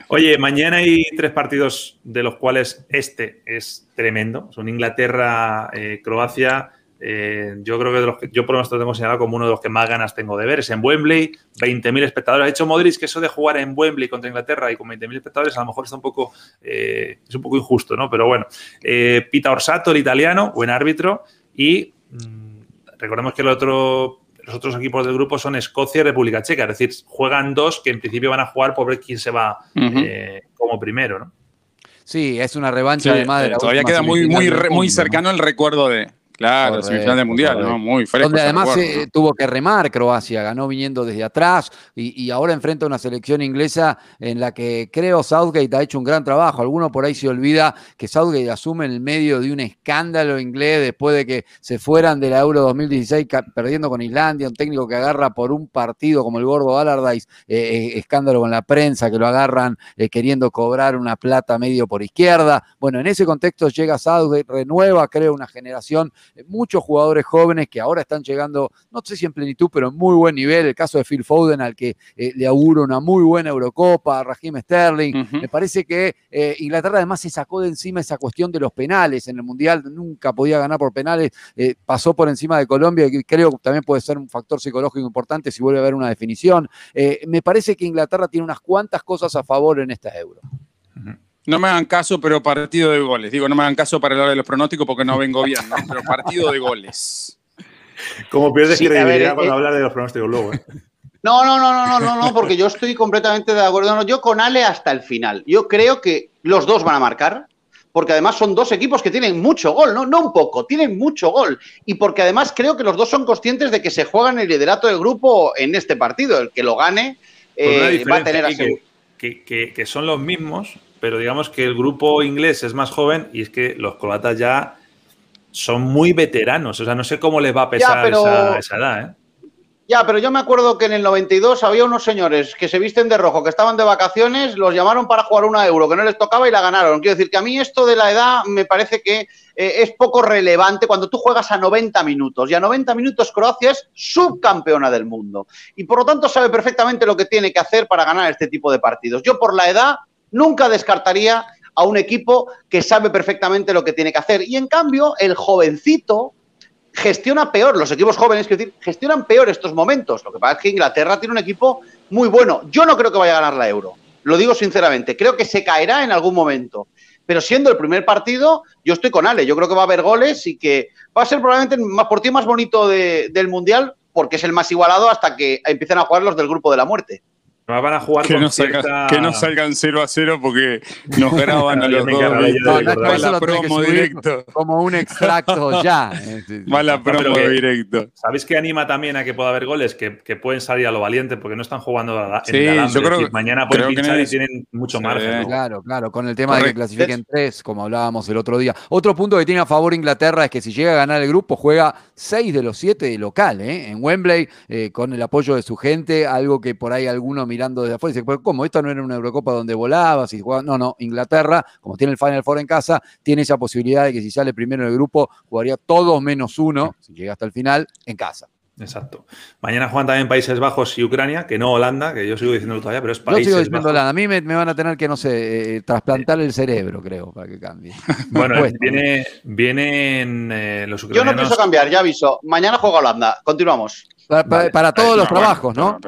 Oye, mañana hay tres partidos de los cuales este es tremendo. Son Inglaterra, eh, Croacia. Eh, yo creo que, de los que yo por lo menos lo tengo señalado como uno de los que más ganas tengo de ver. Es en Wembley, 20.000 espectadores. Ha hecho Modric que eso de jugar en Wembley contra Inglaterra y con 20.000 espectadores a lo mejor está un poco, eh, es un poco injusto, ¿no? Pero bueno, Pita Orsato, el italiano, buen árbitro. Y mm, recordemos que el otro los otros equipos del grupo son Escocia y República Checa. Es decir, juegan dos que en principio van a jugar por ver quién se va eh, como primero, ¿no? Sí, es una revancha de madre. Todavía queda muy, muy, muy cercano el recuerdo de, Claro, semifinal del Mundial, ¿no? Muy fresco. Donde además eh, tuvo que remar Croacia, ganó viniendo desde atrás y, ahora enfrenta una selección inglesa en la que creo Southgate ha hecho un gran trabajo. Alguno por ahí se olvida que Southgate asume en el medio de un escándalo inglés después de que se fueran de la Euro 2016 perdiendo con Islandia, un técnico que agarra por un partido como el gordo Allardyce, eh, eh, escándalo con la prensa, que lo agarran queriendo cobrar una plata medio por izquierda. Bueno, en ese contexto llega Southgate, renueva, creo, una generación eh, muchos jugadores jóvenes que ahora están llegando, no sé si en plenitud, pero en muy buen nivel. El caso de Phil Foden, al que eh, le auguro una muy buena Eurocopa, Raheem Sterling. Me parece que eh, Inglaterra además se sacó de encima esa cuestión de los penales en el Mundial, nunca podía ganar por penales, pasó por encima de Colombia, y creo que también puede ser un factor psicológico importante si vuelve a haber una definición. me parece que Inglaterra tiene unas cuantas cosas a favor en esta Euro. No me hagan caso, pero partido de goles. Digo, no me hagan caso para hablar de los pronósticos porque no vengo bien, ¿no? Pero partido de goles. Como pierdes credibilidad cuando eh, hablas de los pronósticos luego, ¿eh? No, no, no, no, no, no, porque yo estoy completamente de acuerdo. yo con Ale hasta el final. Yo creo que los dos van a marcar, porque además son dos equipos que tienen mucho gol, no, no un poco, tienen mucho gol. Y porque además creo que los dos son conscientes de que se juegan el liderato del grupo en este partido. El que lo gane eh, va a tener que, que, que, son los mismos, pero digamos que el grupo inglés es más joven y es que los croatas ya son muy veteranos. O sea, no sé cómo les va a pesar esa, esa edad, ¿eh? Ya, pero yo me acuerdo que en el 92 había unos señores que se visten de rojo, que estaban de vacaciones, los llamaron para jugar una euro, que no les tocaba y la ganaron. Quiero decir que a mí esto de la edad me parece que eh, es poco relevante cuando tú juegas a 90 minutos. Y a 90 minutos Croacia es subcampeona del mundo. Y por lo tanto sabe perfectamente lo que tiene que hacer para ganar este tipo de partidos. Yo por la edad nunca descartaría a un equipo que sabe perfectamente lo que tiene que hacer. Y en cambio, el jovencito, gestiona peor, los equipos jóvenes, quiero decir, gestionan peor estos momentos. Lo que pasa es que Inglaterra tiene un equipo muy bueno. Yo no creo que vaya a ganar la Euro, lo digo sinceramente. Creo que se caerá en algún momento. Pero siendo el primer partido, yo estoy con Ale. Yo creo que va a haber goles y que va a ser probablemente por ti más bonito del Mundial porque es el más igualado hasta que empiecen a jugar los del grupo de la muerte van a jugar que, no que no salgan 0 a 0 porque nos graban a los dos. No, la promo directo. Como un extracto ya. Mala promo directo. ¿Sabéis qué anima también a que pueda haber goles? Que, que pueden salir a lo valiente porque no están jugando en el alambre. Yo creo que, mañana pueden pinchar y tienen mucho margen. Claro, claro. Con el tema de que clasifiquen tres, como hablábamos el otro día. Otro punto que tiene a favor Inglaterra es que si llega a ganar el grupo, juega 6 de los 7 de local, ¿eh? en Wembley, eh, con el apoyo de su gente, algo que por ahí alguno mirando desde afuera dice, ¿cómo? Esto no era una Eurocopa donde volabas y jugabas. No, no, Inglaterra, como tiene el Final Four en casa, tiene esa posibilidad de que si sale primero en el grupo, jugaría todos menos uno, si llega hasta el final, en casa. Exacto. Mañana juegan también Países Bajos y Ucrania, que no Holanda, que yo sigo diciendo todavía, pero es Países Yo sigo diciendo Bajos. Holanda. A mí me, van a tener que, no sé, eh, trasplantar el cerebro, creo, para que cambie. Bueno, viene, vienen eh, los ucranianos. Yo no pienso cambiar, ya aviso. Mañana juega Holanda. Continuamos. Para, todos los trabajos, ¿no?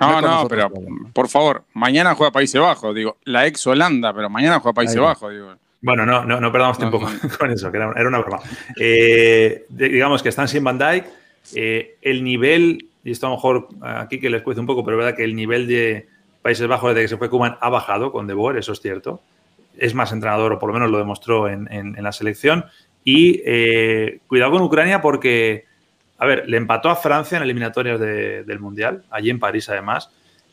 no, no, pero por favor, mañana juega Países Bajos, digo, la ex Holanda, pero mañana juega Países Bajos, digo. Bueno, no, no, no perdamos tiempo con, eso, que era, una broma. Eh, digamos que están sin Van Dyke eh, el nivel, y esto a lo mejor aquí que les cueste un poco, pero es verdad que el nivel de Países Bajos desde que se fue Kuman ha bajado con De Boer, eso es cierto. Es más entrenador, o por lo menos lo demostró en, la selección. Y eh, cuidado con Ucrania porque, a ver, le empató a Francia en eliminatorias del Mundial, allí en París además.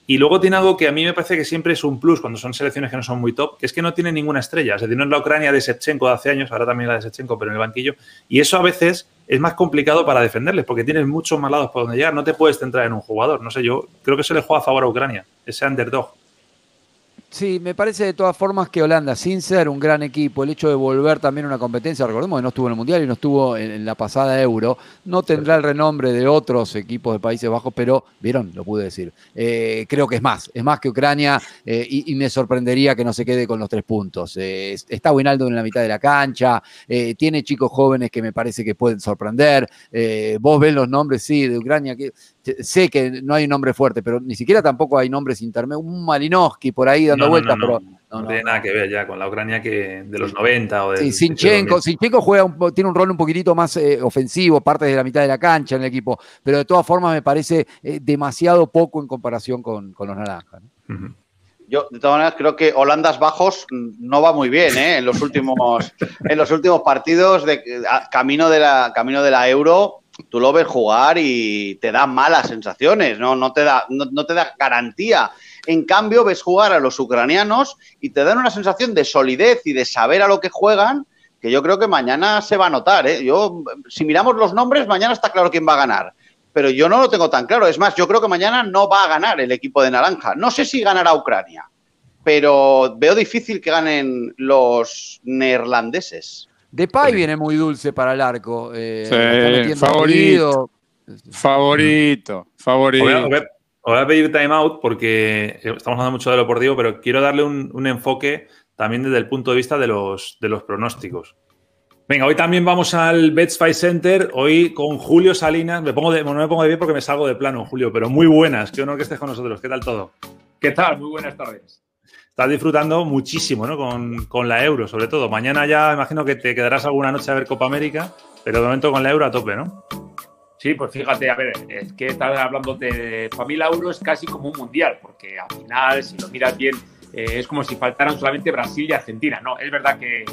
Y luego tiene algo que a mí me parece que siempre es un plus cuando son selecciones que no son muy top, que es que no tiene ninguna estrella. Es decir, no es la Ucrania de Sechenko de hace años, ahora también la de Sechenko, pero en el banquillo. Y eso a veces es más complicado para defenderles, porque tienes muchos más lados por donde llegar. No te puedes centrar en un jugador. No sé, yo creo que se le juega a favor a Ucrania, ese underdog. Sí, me parece de todas formas que Holanda, sin ser un gran equipo, el hecho de volver también a una competencia, recordemos que no estuvo en el Mundial y no estuvo en, la pasada Euro, no tendrá el renombre de otros equipos de Países Bajos, pero, vieron, lo pude decir. Eh, creo que es más, es más que Ucrania eh, y, me sorprendería que no se quede con los tres puntos. Eh, está Winaldo en la mitad de la cancha, tiene chicos jóvenes que me parece que pueden sorprender. vos ves los nombres, sí, de Ucrania, que sé que no hay un nombre fuerte, pero ni siquiera tampoco hay nombres intermedios. Un Malinowski por ahí dando vueltas, pero. No, tiene nada que ver ya con la Ucrania que de los 90 o de. Sí, Sinchenko, Sinchenko juega tiene un rol un poquitito más eh, ofensivo, parte de la mitad de la cancha en el equipo, pero de todas formas me parece eh, demasiado poco en comparación con, los naranjas. Yo, de todas maneras, creo que Holandas Bajos no va muy bien ¿eh? en, los últimos, en los últimos partidos de camino de la camino de la Euro tú lo ves jugar y te da malas sensaciones, no, no, te, da, no, te da garantía. En cambio, ves jugar a los ucranianos y te dan una sensación de solidez y de saber a lo que juegan, que yo creo que mañana se va a notar. ¿eh? Yo, si miramos los nombres, mañana está claro quién va a ganar. Pero yo no lo tengo tan claro. Es más, yo creo que mañana no va a ganar el equipo de Naranja. No sé si ganará Ucrania, pero veo difícil que ganen los neerlandeses. Depay viene muy dulce para el arco. Eh, favorito. Favorito. Favorito. Voy a, pedir timeout porque estamos hablando mucho de lo deportivo, pero quiero darle un, enfoque también desde el punto de vista de los, de los pronósticos. Venga, hoy también vamos al Bets Fight Center, hoy con Julio Salinas. Me pongo de, no me pongo de pie porque me salgo de plano, Julio, pero muy buenas. Qué honor que estés con nosotros. ¿Qué tal todo? ¿Qué tal? Muy buenas tardes estás disfrutando muchísimo, ¿no? Con, la Euro, sobre todo. Mañana ya imagino que te quedarás alguna noche a ver Copa América, pero de momento con la Euro a tope, ¿no? Sí, pues fíjate, a ver, es que estás hablando de. Para mí Euro es casi como un mundial, porque al final, si lo miras bien, eh, es como si faltaran solamente Brasil y Argentina, ¿no? Es verdad que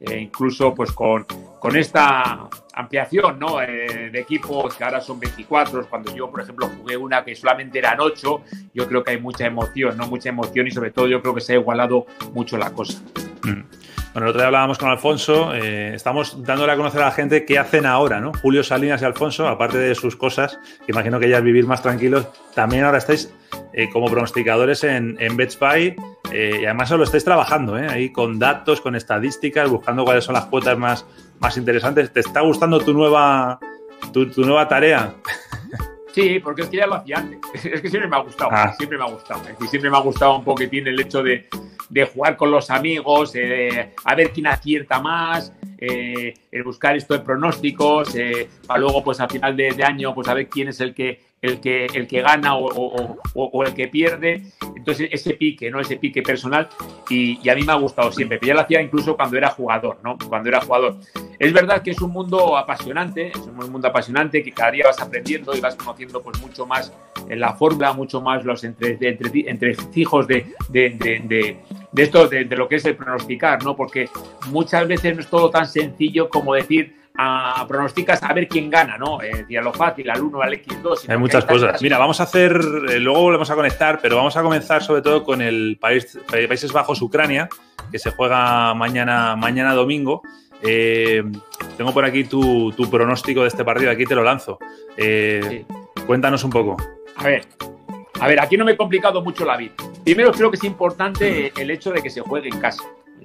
eh, incluso pues con, con esta ampliación ¿no? Eh, de equipos que ahora son 24. Cuando yo, por ejemplo, jugué una que solamente eran 8, yo creo que hay mucha emoción, ¿no? Mucha emoción y sobre todo yo creo que se ha igualado mucho la cosa. Mm. Bueno, el otro día hablábamos con Alfonso, eh, estamos dándole a conocer a la gente qué hacen ahora, ¿no? Julio Salinas y Alfonso, aparte de sus cosas, que imagino que ya vivir más tranquilos, también ahora estáis eh, como pronosticadores en, en BetSpy eh, y además lo estáis trabajando, ¿eh? Ahí con datos, con estadísticas, buscando cuáles son las cuotas más, más interesantes. ¿Te está gustando tu nueva, tu, nueva tarea? Sí, porque es que ya lo hacía antes. Es que siempre me ha gustado, ah. siempre me ha gustado. Es decir, siempre me ha gustado un poquitín el hecho de, de jugar con los amigos, eh, a ver quién acierta más, eh, el buscar esto de pronósticos, eh, para luego, pues a final de, año, pues a ver quién es el que, el que, el que gana o, el que pierde. Entonces, ese pique, ¿no? Ese pique personal. Y, a mí me ha gustado siempre. Pero ya lo hacía incluso cuando era jugador, ¿no? Cuando era jugador. Es verdad que es un mundo apasionante, es un mundo apasionante que cada día vas aprendiendo y vas conociendo pues mucho más en la fórmula, mucho más los entre, entre, entre fijos de, de, esto, de, lo que es el pronosticar, ¿no? Porque muchas veces no es todo tan sencillo como decir, a, pronosticas a ver quién gana, ¿no? Eh, lo fácil, al 1, al X2. Hay muchas cosas. Mira, vamos a hacer, eh, luego volvemos a conectar, pero vamos a comenzar sobre todo con el país, Países Bajos, Ucrania, que se juega mañana, mañana domingo. Eh, tengo por aquí tu, pronóstico de este partido, aquí te lo lanzo. Cuéntanos un poco. A ver, a ver, aquí no me he complicado mucho la vida. Primero creo que es importante el hecho de que se juegue en casa.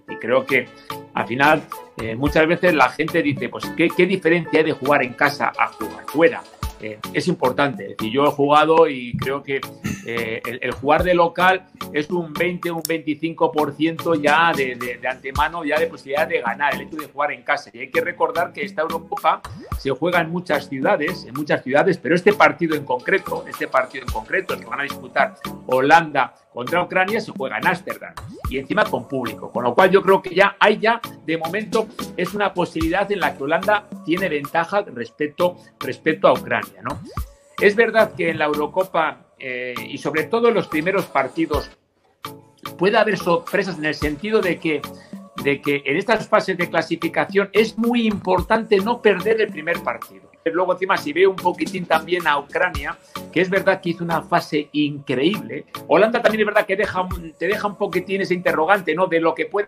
Y creo que al final eh, muchas veces la gente dice, pues, ¿qué, ¿qué, diferencia hay de jugar en casa a jugar fuera? Eh, es importante. Es decir, yo he jugado y creo que eh, el, jugar de local es un 20, un 25% ya de, de, antemano, ya de posibilidad de ganar, el hecho de jugar en casa. Y hay que recordar que esta Eurocopa se juega en muchas ciudades, en muchas ciudades, pero este partido en concreto, este partido en concreto, el que van a disputar Holanda contra Ucrania, se juega en Ámsterdam y encima con público. Con lo cual yo creo que ya hay ya, de momento, es una posibilidad en la que Holanda tiene ventaja respecto, respecto a Ucrania. ¿no? Es verdad que en la Eurocopa eh, y sobre todo en los primeros partidos puede haber sorpresas en el sentido de que de que en estas fases de clasificación es muy importante no perder el primer partido. Luego encima si veo un poquitín también a Ucrania, que es verdad que hizo una fase increíble. Holanda también es verdad que te deja un poquitín ese interrogante, ¿no? De lo que puede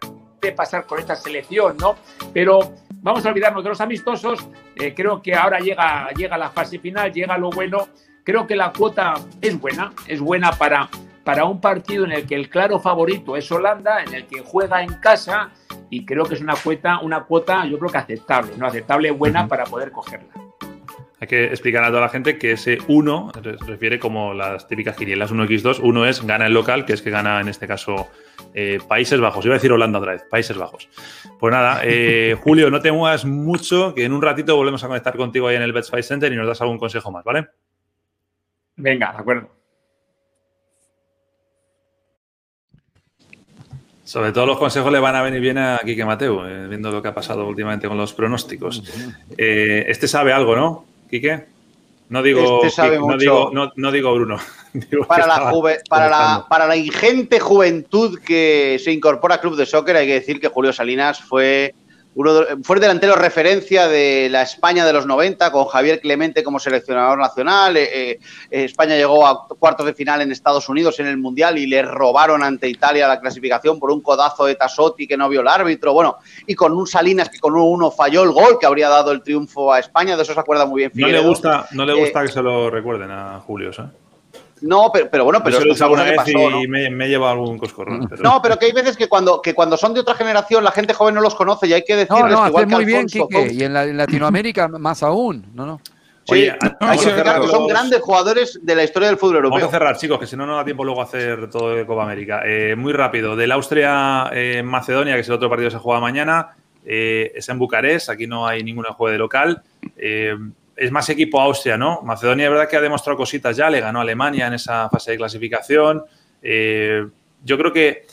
pasar con esta selección, ¿no? Pero vamos a olvidarnos de los amistosos. Eh, creo que ahora llega, llega la fase final, llega lo bueno. Creo que la cuota es buena, es buena para, para un partido en el que el claro favorito es Holanda, en el que juega en casa y creo que es una cuota, una cuota yo creo que aceptable, ¿no? Aceptable, buena para poder cogerla. Hay que explicar a toda la gente que ese 1 se refiere como las típicas quinielas 1x2. 1 es gana el local, que es que gana en este caso eh, Países Bajos. Iba a decir Holanda otra vez, Países Bajos. Pues nada, eh, Julio, no te muevas mucho, que en un ratito volvemos a conectar contigo ahí en el Bets Center y nos das algún consejo más, ¿vale? Venga, de acuerdo. Sobre todo los consejos le van a venir bien a Quique Mateo, eh, viendo lo que ha pasado últimamente con los pronósticos. Eh, este sabe algo, ¿no, Quique? No digo, este no, digo no, digo Bruno. para, la para, la, para la ingente juventud que se incorpora al Club de Soccer, hay que decir que Julio Salinas fue fue el delantero referencia de la España de los 90 con Javier Clemente como seleccionador nacional. Eh, eh, España llegó a cuartos de final en Estados Unidos en el Mundial y le robaron ante Italia la clasificación por un codazo de Tasotti que no vio el árbitro. Bueno, y con un Salinas que con uno falló el gol que habría dado el triunfo a España. De eso se acuerda muy bien. No le gusta, no le gusta eh, que se lo recuerden a Julio, ¿sabes? No, pero, bueno, pero es alguna vez pasó, y me, me, he llevado algún coscorrón. No, pero que hay veces que cuando, que cuando son de otra generación la gente joven no los conoce y hay que decirles no, no, igual muy bien, Quique, y en, Latinoamérica más aún, ¿no? no. Sí, hay que que son grandes jugadores de la historia del fútbol europeo. Vamos a cerrar, chicos, que si no, no da tiempo luego a hacer todo de Copa América. Eh, muy rápido, del Austria-Macedonia, que es el otro partido que se juega mañana, eh, es en Bucarest, aquí no hay ningún juego de local. Es más equipo Austria, ¿no? Macedonia es verdad que ha demostrado cositas ya, le ganó a Alemania en esa fase de clasificación. Eh, yo creo que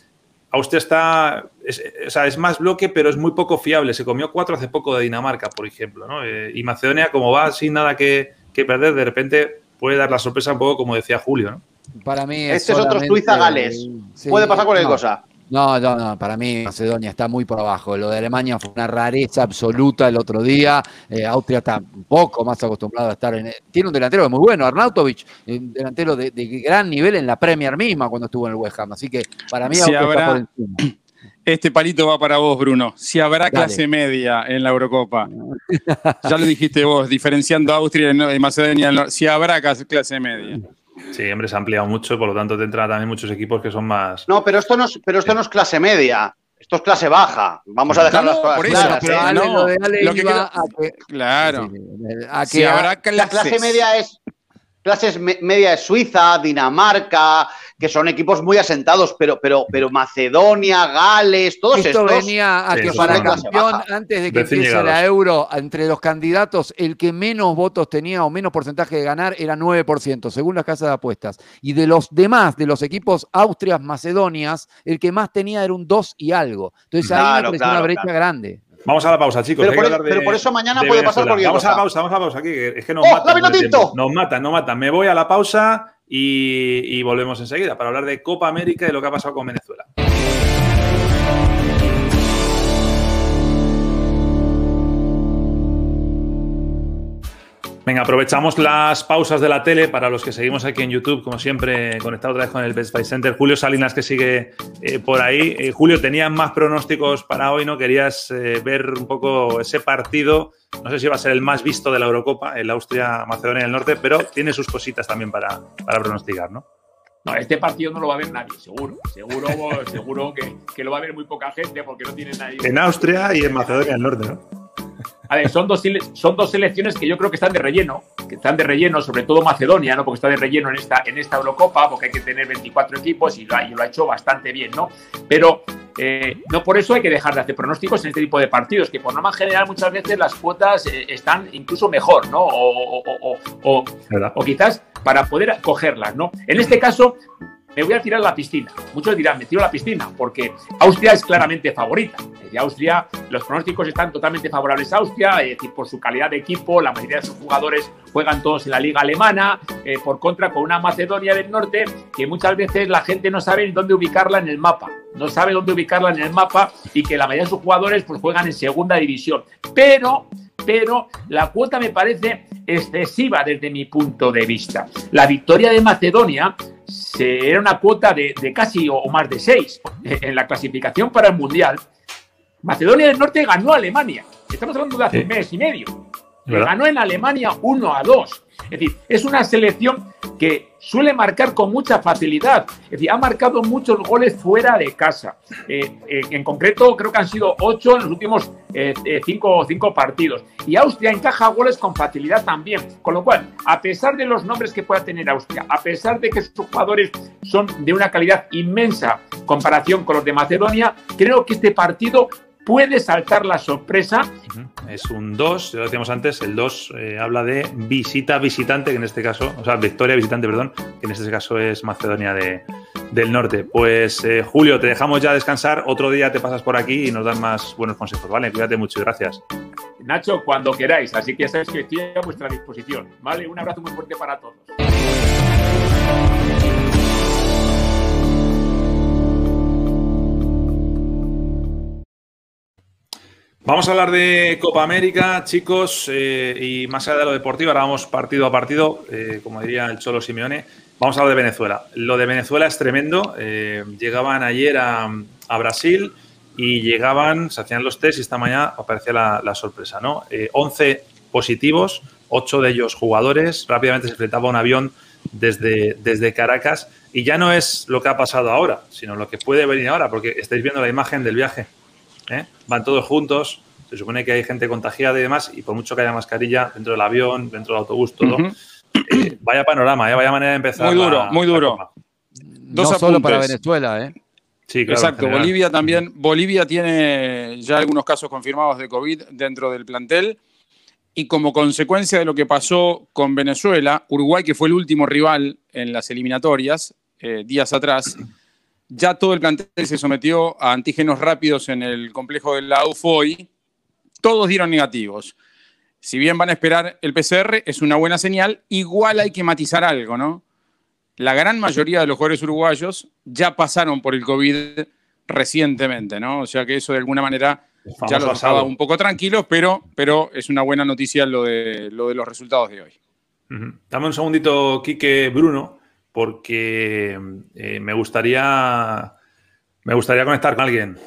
Austria está, es, o sea, es más bloque, pero es muy poco fiable. Se comió cuatro hace poco de Dinamarca, por ejemplo, ¿no? Eh, y Macedonia, como va sin nada que, perder, de repente puede dar la sorpresa un poco como decía Julio, ¿no? Para mí Este es otro Suiza-Gales. puede pasar cualquier cosa. No, no, no, para mí Macedonia está muy por abajo. Lo de Alemania fue una rareza absoluta el otro día. Eh, Austria está un poco más acostumbrado a estar en... Tiene un delantero muy bueno, Arnautovic, un delantero de, gran nivel en la Premier misma cuando estuvo en el West Ham. Así que para mí Austria está por encima. Este palito va para vos, Bruno. Si habrá clase media en la Eurocopa. ya lo dijiste vos, diferenciando Austria y Macedonia. Si habrá clase media. Sí, hombre, se ha ampliado mucho, por lo tanto tendrá también muchos equipos que son más. No, pero esto no es, pero esto no es clase media. Esto es clase baja. Vamos a dejar las cosas por eso, claro. A que habrá La clase media es clases media es Suiza, Dinamarca, que son equipos muy asentados, pero, pero, pero Macedonia, Gales, todos Esto venía a que para campeón, antes de que empiece la Euro, entre los candidatos, el que menos votos tenía o menos porcentaje de ganar era 9%, según las casas de apuestas. Y de los demás, de los equipos Austrias, Macedonias, el que más tenía era un 2 y algo. Entonces ahí me una brecha grande. Vamos a la pausa, chicos. Pero, por, eso mañana puede pasar por Vamos a la pausa, vamos a la pausa aquí. Es que nos ¡Oh, matan. Nos matan, nos matan. Me voy a la pausa y, volvemos enseguida para hablar de Copa América y lo que ha pasado con Venezuela. Venga, aprovechamos las pausas de la tele para los que seguimos aquí en YouTube, como siempre, conectado otra vez con el Best Buy Center. Julio Salinas, que sigue eh, por ahí. Eh, Julio, tenías más pronósticos para hoy, ¿no? Querías eh, ver un poco ese partido no sé si va a ser el más visto de la Eurocopa, el Austria-Macedonia del Norte, pero tiene sus cositas también para, para pronosticar, ¿no? No, este partido no lo va a ver nadie, seguro. Seguro, seguro que, que, lo va a ver muy poca gente porque no tiene nadie. En Austria y en Macedonia del Norte, ¿no? A ver, son dos, son dos selecciones que yo creo que están de relleno, que están de relleno, sobre todo Macedonia, ¿no? Porque está de relleno en esta, en esta Eurocopa, porque hay que tener 24 equipos y lo, ha, lo ha hecho bastante bien, ¿no? Pero eh, no por eso hay que dejar de hacer pronósticos en este tipo de partidos, que por norma general muchas veces las cuotas eh, están incluso mejor, ¿no? O, o, o, quizás para poder cogerlas, ¿no? En este caso, me voy a tirar a la piscina. Muchos dirán, me tiro a la piscina, porque Austria es claramente favorita. Austria, los pronósticos están totalmente favorables a Austria, es decir, por su calidad de equipo, la mayoría de sus jugadores juegan todos en la liga alemana, eh, por contra con una Macedonia del Norte que muchas veces la gente no sabe dónde ubicarla en el mapa, no sabe dónde ubicarla en el mapa y que la mayoría de sus jugadores pues juegan en segunda división. Pero pero la cuota me parece excesiva desde mi punto de vista. La victoria de Macedonia era una cuota de, casi o más de seis en la clasificación para el Mundial. Macedonia del Norte ganó a Alemania. Estamos hablando de hace un mes y medio. Ganó en Alemania 1 a 2. Es decir, es una selección que suele marcar con mucha facilidad. Es decir, ha marcado muchos goles fuera de casa. Eh, eh, en concreto, creo que han sido ocho en los últimos eh, cinco, cinco partidos. Y Austria encaja goles con facilidad también. Con lo cual, a pesar de los nombres que pueda tener Austria, a pesar de que sus jugadores son de una calidad inmensa en comparación con los de Macedonia, creo que este partido puede saltar la sorpresa. Es un 2, ya lo decíamos antes, el 2 eh, habla de visita visitante, que en este caso, o sea, victoria visitante, perdón, que en este caso es Macedonia del Norte. Pues eh, Julio, te dejamos ya descansar, otro día te pasas por aquí y nos dan más buenos consejos, ¿vale? Cuídate mucho y gracias. Nacho, cuando queráis, así que ya sabéis que estoy a vuestra disposición, ¿vale? Un abrazo muy fuerte para todos. Vamos a hablar de Copa América, chicos, eh, y más allá de lo deportivo, ahora vamos partido a partido, eh, como diría el Cholo Simeone. Vamos a hablar de Venezuela. Lo de Venezuela es tremendo. Eh, llegaban ayer a, Brasil y llegaban, se hacían los test y esta mañana aparecía la, sorpresa, ¿no? 11 positivos, 8 de ellos jugadores. Rápidamente se fletaba un avión desde, desde Caracas y ya no es lo que ha pasado ahora, sino lo que puede venir ahora, porque estáis viendo la imagen del viaje ¿eh? van todos juntos, se supone que hay gente contagiada y demás, y por mucho que haya mascarilla dentro del avión, dentro del autobús, todo. Eh, vaya panorama, ¿eh? vaya manera de empezar. Muy duro, muy duro. Dos no solo para Venezuela, ¿eh? Sí, claro, Exacto, Bolivia también. Bolivia tiene ya algunos casos confirmados de COVID dentro del plantel. Y como consecuencia de lo que pasó con Venezuela, Uruguay, que fue el último rival en las eliminatorias días atrás, ya todo el plantel se sometió a antígenos rápidos en el complejo de la UFOI. Todos dieron negativos. Si bien van a esperar el PCR, es una buena señal. Igual hay que matizar algo, ¿no? La gran mayoría de los jugadores uruguayos ya pasaron por el COVID recientemente, ¿no? O sea que eso de alguna manera ya lo dejaba un poco tranquilo, pero, pero es una buena noticia lo de, lo de los resultados de hoy. Dame un segundito, Quique Bruno, porque eh, me gustaría me gustaría conectar con alguien.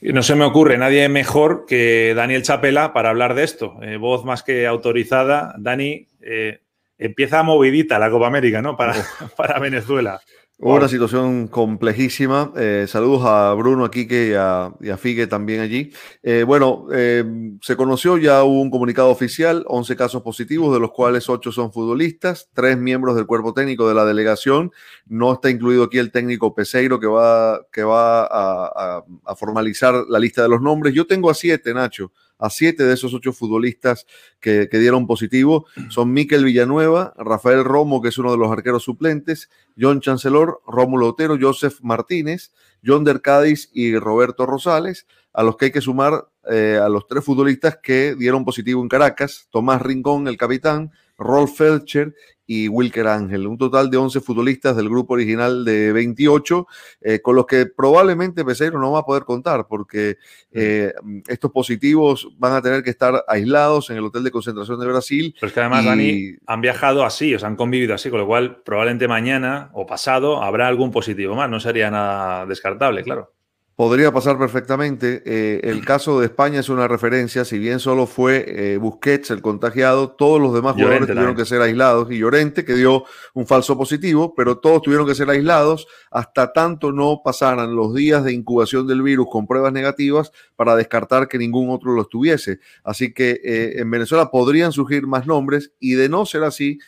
No se me ocurre nadie mejor que Daniel Chapela para hablar de esto. Eh, voz más que autorizada. Dani, eh, empieza movidita la Copa América, ¿no? Para, para Venezuela. Una situación complejísima. Eh, saludos a Bruno, a Quique y a, y Figue también allí. Eh, bueno, eh, se conoció ya hubo un comunicado oficial, 11 casos positivos, de los cuales 8 son futbolistas, 3 miembros del cuerpo técnico de la delegación. No está incluido aquí el técnico Peseiro que va, que va a, a formalizar la lista de los nombres. Yo tengo a 7, Nacho a siete de esos ocho futbolistas que, dieron positivo. Son Miquel Villanueva, Rafael Romo, que es uno de los arqueros suplentes, John Chancellor, Rómulo Otero, Joseph Martínez, John Der Cádiz y Roberto Rosales, a los que hay que sumar eh, a los tres futbolistas que dieron positivo en Caracas, Tomás Rincón, el capitán, Rolf Felcher y Wilker Ángel, un total de 11 futbolistas del grupo original de 28, eh, con los que probablemente Peseiro no va a poder contar, porque eh, estos positivos van a tener que estar aislados en el hotel de concentración de Brasil. Pero es que además, Dani, han viajado así, o sea, han convivido así, con lo cual probablemente mañana o pasado habrá algún positivo más, no sería nada descartable, claro. Podría pasar perfectamente. Eh, el caso de España es una referencia, si bien solo fue eh, Busquets el contagiado, todos los demás jugadores tuvieron que ser aislados y Llorente que dio un falso positivo, pero todos tuvieron que ser aislados hasta tanto no pasaran los días de incubación del virus con pruebas negativas para descartar que ningún otro lo tuviese. Así que eh, en Venezuela podrían surgir más nombres y de no ser así,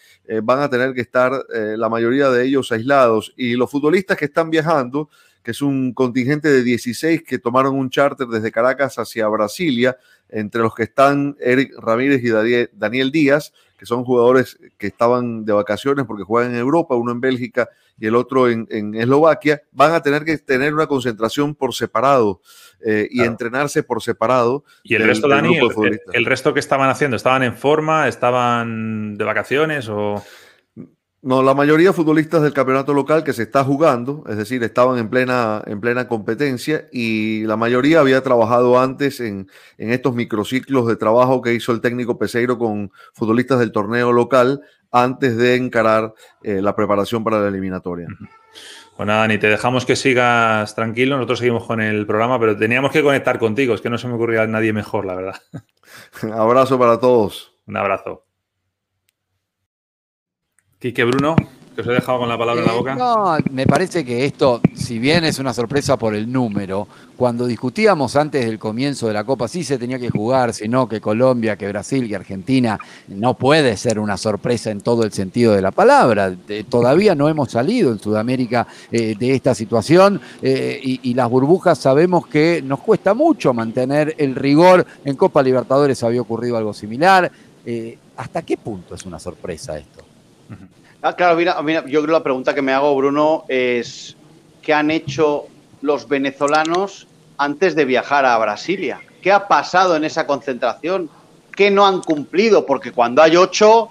van a tener que estar la mayoría de ellos aislados. Y los futbolistas que están viajando, que es un contingente de 16 que tomaron un charter desde Caracas hacia Brasilia, entre los que están Eric Ramírez y Daniel Díaz, que son jugadores que estaban de vacaciones porque juegan en Europa, uno en Bélgica y el otro en, Eslovaquia, van a tener que tener una concentración por separado eh, y entrenarse por separado. ¿Y el resto, Dani, el, resto que estaban haciendo? ¿Estaban en forma? ¿Estaban de vacaciones o...? No, la mayoría de futbolistas del campeonato local que se está jugando, es decir, estaban en plena, en plena competencia y la mayoría había trabajado antes en, estos microciclos de trabajo que hizo el técnico Peseiro con futbolistas del torneo local antes de encarar eh, la preparación para la eliminatoria. Bueno, Dani, te dejamos que sigas tranquilo, nosotros seguimos con el programa, pero teníamos que conectar contigo, es que no se me ocurría nadie mejor, la verdad. abrazo para todos. Un abrazo. Quique Bruno, que os he dejado con la palabra en la boca. No, me parece que esto, si bien es una sorpresa por el número, cuando discutíamos antes del comienzo de la Copa, sí se tenía que jugar, sino que Colombia, que Brasil, que Argentina, no puede ser una sorpresa en todo el sentido de la palabra. todavía no hemos salido en Sudamérica eh, de esta situación eh, y, y, las burbujas sabemos que nos cuesta mucho mantener el rigor. En Copa Libertadores había ocurrido algo similar. Eh, ¿Hasta qué punto es una sorpresa esto? Ah, claro, mira, mira, yo creo que la pregunta que me hago, Bruno, es ¿qué han hecho los venezolanos antes de viajar a Brasilia? ¿Qué ha pasado en esa concentración? ¿Qué no han cumplido? Porque cuando hay ocho,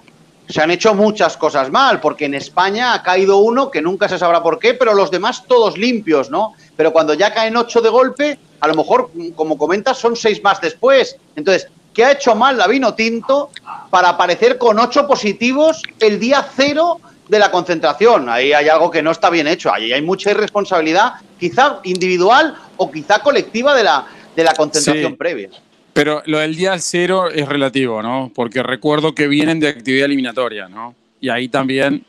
se han hecho muchas cosas mal, porque en España ha caído uno que nunca se sabrá por qué, pero los demás todos limpios, ¿no? Pero cuando ya caen ocho de golpe, a lo mejor, como comentas, son seis más después. Entonces, ¿Qué ha hecho mal la Vino Tinto para aparecer con ocho positivos el día cero de la concentración. Ahí hay algo que no está bien hecho. Ahí hay mucha irresponsabilidad, quizá individual o quizá colectiva de la, de la concentración previa. Pero lo del día cero es relativo, ¿no? Porque recuerdo que vienen de actividad eliminatoria, ¿no? Y ahí también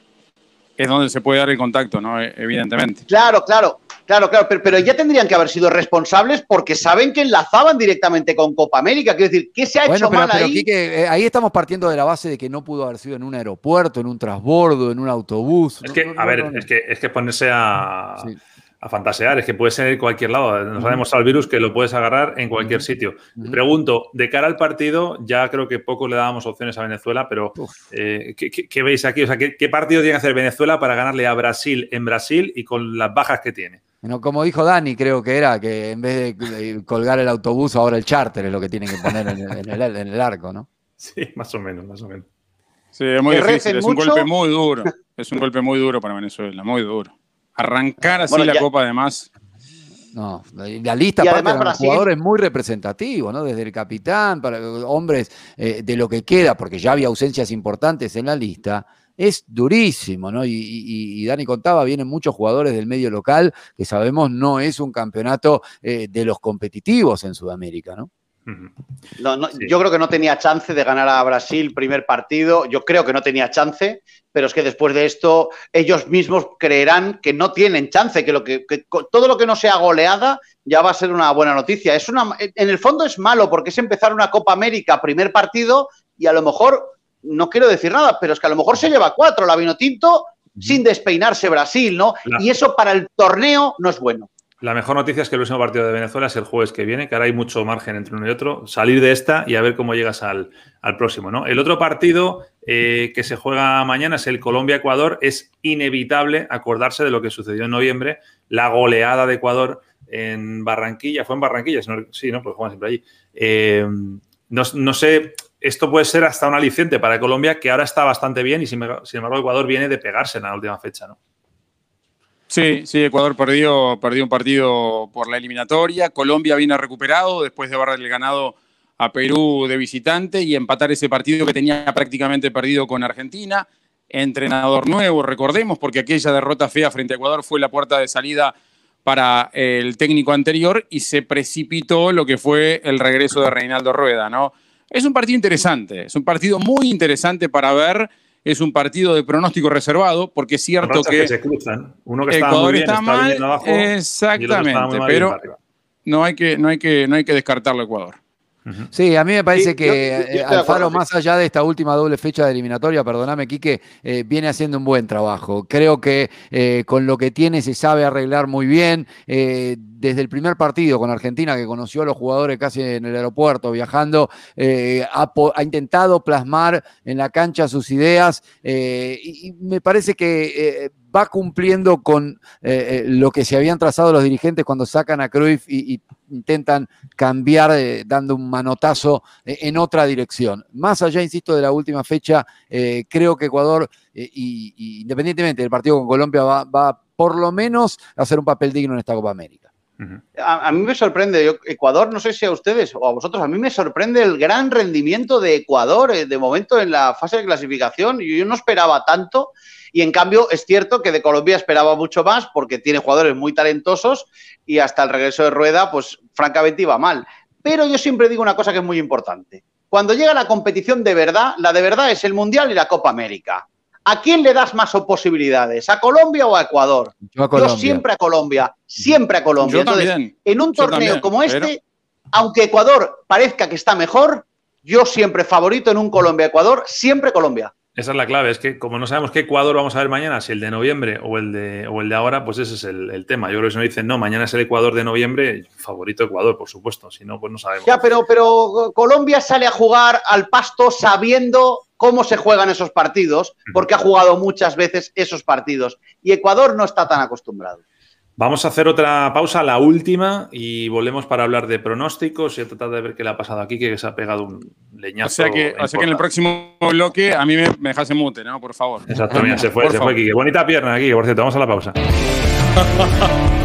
es donde se puede dar el contacto, ¿no? E, evidentemente. Claro, claro. Claro, claro, pero, ya tendrían que haber sido responsables porque saben que enlazaban directamente con Copa América. Quiero decir, ¿qué se ha hecho mal ahí? Eh, ahí estamos partiendo de la base de que no pudo haber sido en un aeropuerto, en un transbordo, en un autobús. Es que, a ver, es que, es que ponerse a, fantasear, es que puede ser en cualquier lado. Nos ha demostrado el virus que lo puedes agarrar en cualquier sitio. Pregunto, de cara al partido, ya creo que poco le dábamos opciones a Venezuela, pero eh, ¿qué, veis aquí? O sea, ¿qué, ¿qué partido tiene que hacer Venezuela para ganarle a Brasil en Brasil y con las bajas que tiene? Bueno, como dijo Dani, creo que era que en vez de colgar el autobús, ahora el charter es lo que tienen que poner en el, arco, ¿no? Sí, más o menos, más o menos. Sí, es muy difícil, es un golpe muy duro. Es un golpe muy duro para Venezuela, muy duro. Arrancar así la Copa, además. No, la lista aparte de los jugadores muy representativo, ¿no? Desde el capitán, para hombres eh, de lo que queda, porque ya había ausencias importantes en la lista, es durísimo, ¿no? Y, Dani contaba, vienen muchos jugadores del medio local, que sabemos no es un campeonato eh, de los competitivos en Sudamérica, ¿no? No, Yo creo que no tenía chance de ganar a Brasil primer partido. Yo creo que no tenía chance, pero es que después de esto ellos mismos creerán que no tienen chance, que, lo que, todo lo que no sea goleada ya va a ser una buena noticia. Es una, en el fondo es malo porque es empezar una Copa América primer partido y a lo mejor no quiero decir nada, pero es que a lo mejor se lleva cuatro la vino tinto sin despeinarse Brasil, ¿no? Y eso para el torneo no es bueno. La mejor noticia es que el próximo partido de Venezuela es el jueves que viene, que ahora hay mucho margen entre uno y otro. Salir de esta y a ver cómo llegas al, próximo. ¿no? El otro partido eh, que se juega mañana es el Colombia-Ecuador. Es inevitable acordarse de lo que sucedió en noviembre, la goleada de Ecuador en Barranquilla. Fue en Barranquilla, sí, ¿no? Pues juegan siempre allí. Eh, no, sé, esto puede ser hasta un aliciente para Colombia, que ahora está bastante bien y sin, embargo Ecuador viene de pegarse en la última fecha, ¿no? Sí, sí, Ecuador perdió, perdió un partido por la eliminatoria. Colombia viene recuperado después de haberle ganado a Perú de visitante y empatar ese partido que tenía prácticamente perdido con Argentina. Entrenador nuevo, recordemos, porque aquella derrota fea frente a Ecuador fue la puerta de salida para el técnico anterior y se precipitó lo que fue el regreso de Reinaldo Rueda, ¿no? Es un partido interesante, es un partido muy interesante para ver es un partido de pronóstico reservado, porque es cierto que, se cruzan. Uno que está muy bien, está mal, abajo, exactamente, pero no hay que no hay que no hay que descartarlo Ecuador. Sí, a mí me parece que eh, Alfaro, más allá de esta última doble fecha de eliminatoria, perdóname, Quique, eh, viene haciendo un buen trabajo. Creo que eh, con lo que tiene se sabe arreglar muy bien. desde el primer partido con Argentina, que conoció a los jugadores casi en el aeropuerto, viajando, ha, ha, intentado plasmar en la cancha sus ideas y, y, me parece que va cumpliendo con eh, eh, lo que se habían trazado los dirigentes cuando sacan a Cruyff y, intentan cambiar eh, dando un manotazo en otra dirección. Más allá, insisto, de la última fecha, creo que Ecuador, y, independientemente del partido con Colombia, va, va por lo menos a hacer un papel digno en esta Copa América. A, mí me sorprende, Ecuador, no sé si a ustedes o a vosotros, a mí me sorprende el gran rendimiento de Ecuador de momento en la fase de clasificación. Yo, yo no esperaba tanto y en cambio, es cierto que de Colombia esperaba mucho más porque tiene jugadores muy talentosos y hasta el regreso de Rueda, pues francamente iba mal. Pero yo siempre digo una cosa que es muy importante. Cuando llega la competición de verdad, la de verdad es el Mundial y la Copa América. ¿A quién le das más posibilidades? ¿A Colombia o a Ecuador? Yo, siempre a Colombia, siempre a Colombia. Entonces, en un torneo como este, aunque Ecuador parezca que está mejor, yo siempre favorito en un Colombia-Ecuador, siempre Colombia. Esa es la clave, es que como no sabemos qué Ecuador vamos a ver mañana, si el de noviembre o el de, o el de ahora, pues ese es el, tema. Yo creo que si nos dicen, no, mañana es el Ecuador de noviembre, favorito Ecuador, por supuesto, si no, pues no sabemos. Ya, pero, pero Colombia sale a jugar al pasto sabiendo cómo se juegan esos partidos, porque ha jugado muchas veces esos partidos. Y Ecuador no está tan acostumbrado. Vamos a hacer otra pausa, la última, y volvemos para hablar de pronósticos y tratar de ver qué le ha pasado aquí, que se ha pegado un leñazo. O sea que, que en el próximo bloque a mí me, me dejas en mute, ¿no? Por favor. Exacto, se fue, se fue Qué Bonita pierna aquí, por cierto. Vamos a la pausa.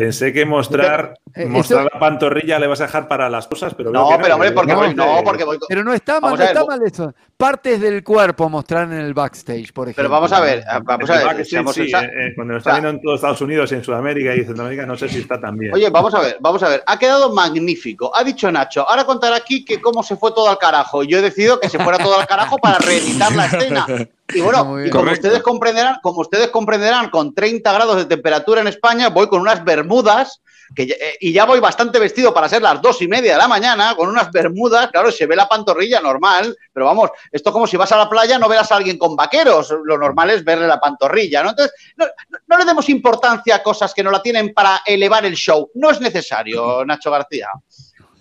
Pensé que mostrar, eh, mostrar la pantorrilla le vas a dejar para las cosas, pero no, pero hombre, porque voy, no, porque voy. Pero no está mal, no está mal eso. Partes del cuerpo mostrar en el backstage, por ejemplo. Pero vamos a ver, vamos a ver. Sí, sí, eh, cuando lo está viendo en todos Estados Unidos, en Sudamérica y Centroamérica, no sé si está tan bien. Oye, vamos a ver, vamos a ver. Ha quedado magnífico. Ha dicho Nacho, ahora contará aquí que cómo se fue todo al carajo. Yo he decidido que se fuera todo al carajo para reeditar la escena. Y bueno, como ustedes comprenderán, como ustedes comprenderán, con 30 grados de temperatura en España, voy con unas bermudas que, eh, y ya voy bastante vestido para ser las dos y media de la mañana, con unas bermudas, claro, se ve la pantorrilla normal, pero vamos, esto es como si vas a la playa no verás a alguien con vaqueros, lo normal es verle la pantorrilla, ¿no? Entonces, no, le demos importancia a cosas que no la tienen para elevar el show, no es necesario, Nacho García.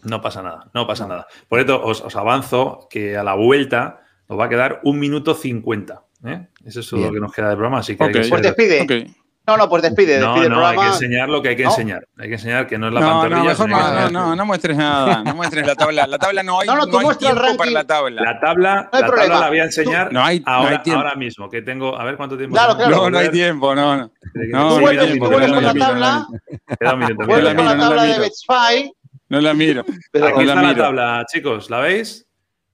No pasa nada, no pasa nada. Por eso os avanzo que a la vuelta nos va a quedar un minuto cincuenta. ¿eh? Eso es lo que nos queda de programa. Así que, pues despide. No, no, pues despide, despide el programa. Hay que enseñar lo que hay que enseñar. Hay que enseñar que no es la no, No, mejor no, no, no, muestres nada. No muestres la tabla. La tabla no hay, no, no, tú no hay tiempo para la tabla. La tabla, la tabla la voy a enseñar no hay, ahora, ahora mismo, que tengo. A ver cuánto tiempo. Claro, claro. No, no hay tiempo, no. No, no, tú vuelves, tú vuelves con la tabla. Vuelves con la tabla de Betspy. No la miro. Aquí está la tabla, chicos. ¿La veis?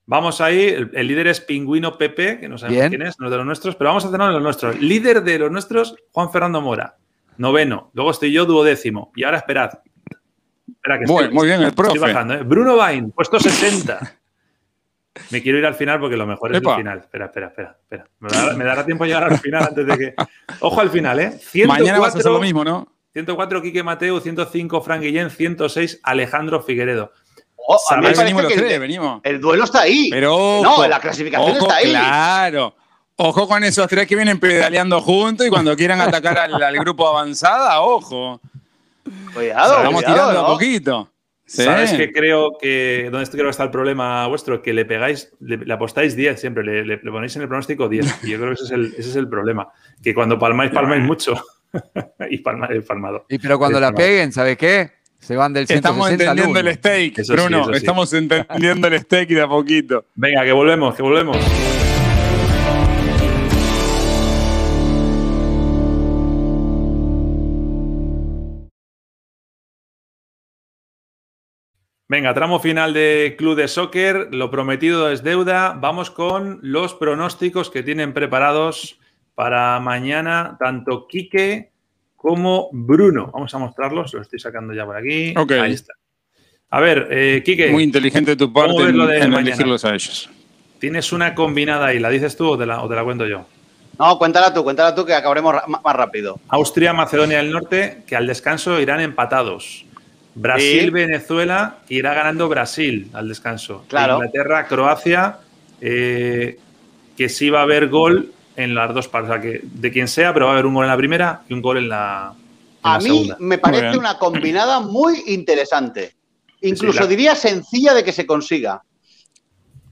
Vamos ahí, el, líder es Pingüino Pepe, que no sabemos quién es, no es de los nuestros, pero vamos a hacerlo de los nuestros. Líder de los nuestros, Juan Fernando Mora, noveno. Luego estoy yo, duodécimo. Y ahora esperad. Espera que muy, muy bien, el profe. Bajando, ¿eh? Bruno Bain, puesto 60. Me quiero ir al final porque lo mejor es el final. Espera, espera, espera. espera. Me, dará, tiempo llegar al final antes de que. Ojo al final, ¿eh? 104, Mañana vas a hacer lo mismo, ¿no? 104 Quique Mateo, 105 Frank Guillén, 106 Alejandro Figueredo. Oh, a mí venimos que el, venimos. el duelo está ahí. Pero no, la clasificación está ahí. Claro. Ojo con esos tres que vienen pedaleando juntos y cuando quieran atacar al, grupo avanzada, ojo. Cuidado. Estamos tirando a poquito. ¿Sabes qué creo que. ¿Dónde creo que está el problema vuestro? Que le pegáis, le, apostáis 10 siempre, le, ponéis en el pronóstico 10. Y yo creo que ese es el, ese es el problema. Que cuando palmáis, palmáis mucho. y palmáis palmado. Y pero cuando la peguen, ¿sabes qué? Se van del Estamos entendiendo el steak, Bruno. estamos entendiendo el steak de a poquito. Venga, que volvemos, que volvemos. Venga, tramo final de Club de Soccer. Lo prometido es deuda. Vamos con los pronósticos que tienen preparados para mañana tanto Quique como Bruno. Vamos a mostrarlos, lo estoy sacando ya por aquí. Ahí está. A ver, eh, Quique. Muy inteligente tu parte en, elegirlos a ellos. ¿Tienes una combinada ahí? ¿La dices tú o te la, cuento yo? No, cuéntala tú, cuéntala tú que acabaremos más rápido. Austria, Macedonia del Norte, que al descanso irán empatados. Brasil, Venezuela, que irá ganando Brasil al descanso. Claro. Inglaterra, Croacia, eh, que sí va a haber gol en las dos partes. O sea, que de quien sea, pero va a haber un gol en la primera y un gol en la. a mí me parece una combinada muy interesante. Incluso diría sencilla de que se consiga.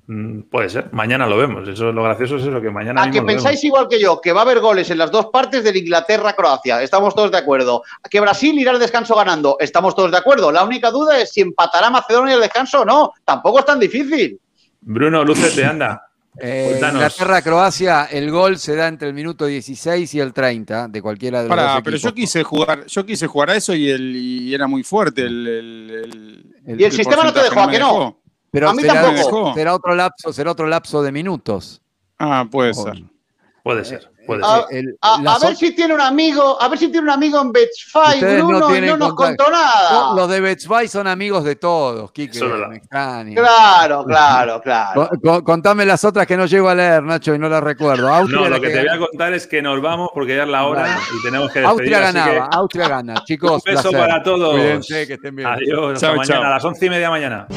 Mm, puede ser, mañana lo vemos. Eso lo gracioso es eso, que mañana. A que pensáis igual que yo, que va a haber goles en las dos partes de Inglaterra-Croacia. Estamos todos de acuerdo. A que Brasil irá al descanso ganando. Estamos todos de acuerdo. La única duda es si empatará Macedonia el descanso o no. Tampoco es tan difícil. Bruno, lúcete, anda. Eh, Inglaterra-Croacia, el gol se da entre el minuto 16 y el 30 de cualquiera de los dos Pero yo quise jugar, yo quise jugar a eso y, el, era muy fuerte el, Y el sistema no te dejó, ¿a que no? Pero a mí será, tampoco. Será otro lapso, será otro lapso de minutos. Ah, puede ser. Puede ser. A, ver si tiene un amigo, a ver si tiene un amigo en Betchfy, Bruno, no y no nos contó nada. los de Betchfy son amigos de todos, Kike. Claro, claro, claro. contame las otras que no llego a leer, Nacho, y no las recuerdo. no, lo que, te voy a contar es que nos vamos porque ya es la hora y tenemos que despedir. Austria ganaba, Austria gana, chicos. Un beso para todos. Cuídense, que estén bien. Adiós, hasta mañana, a las once y media mañana.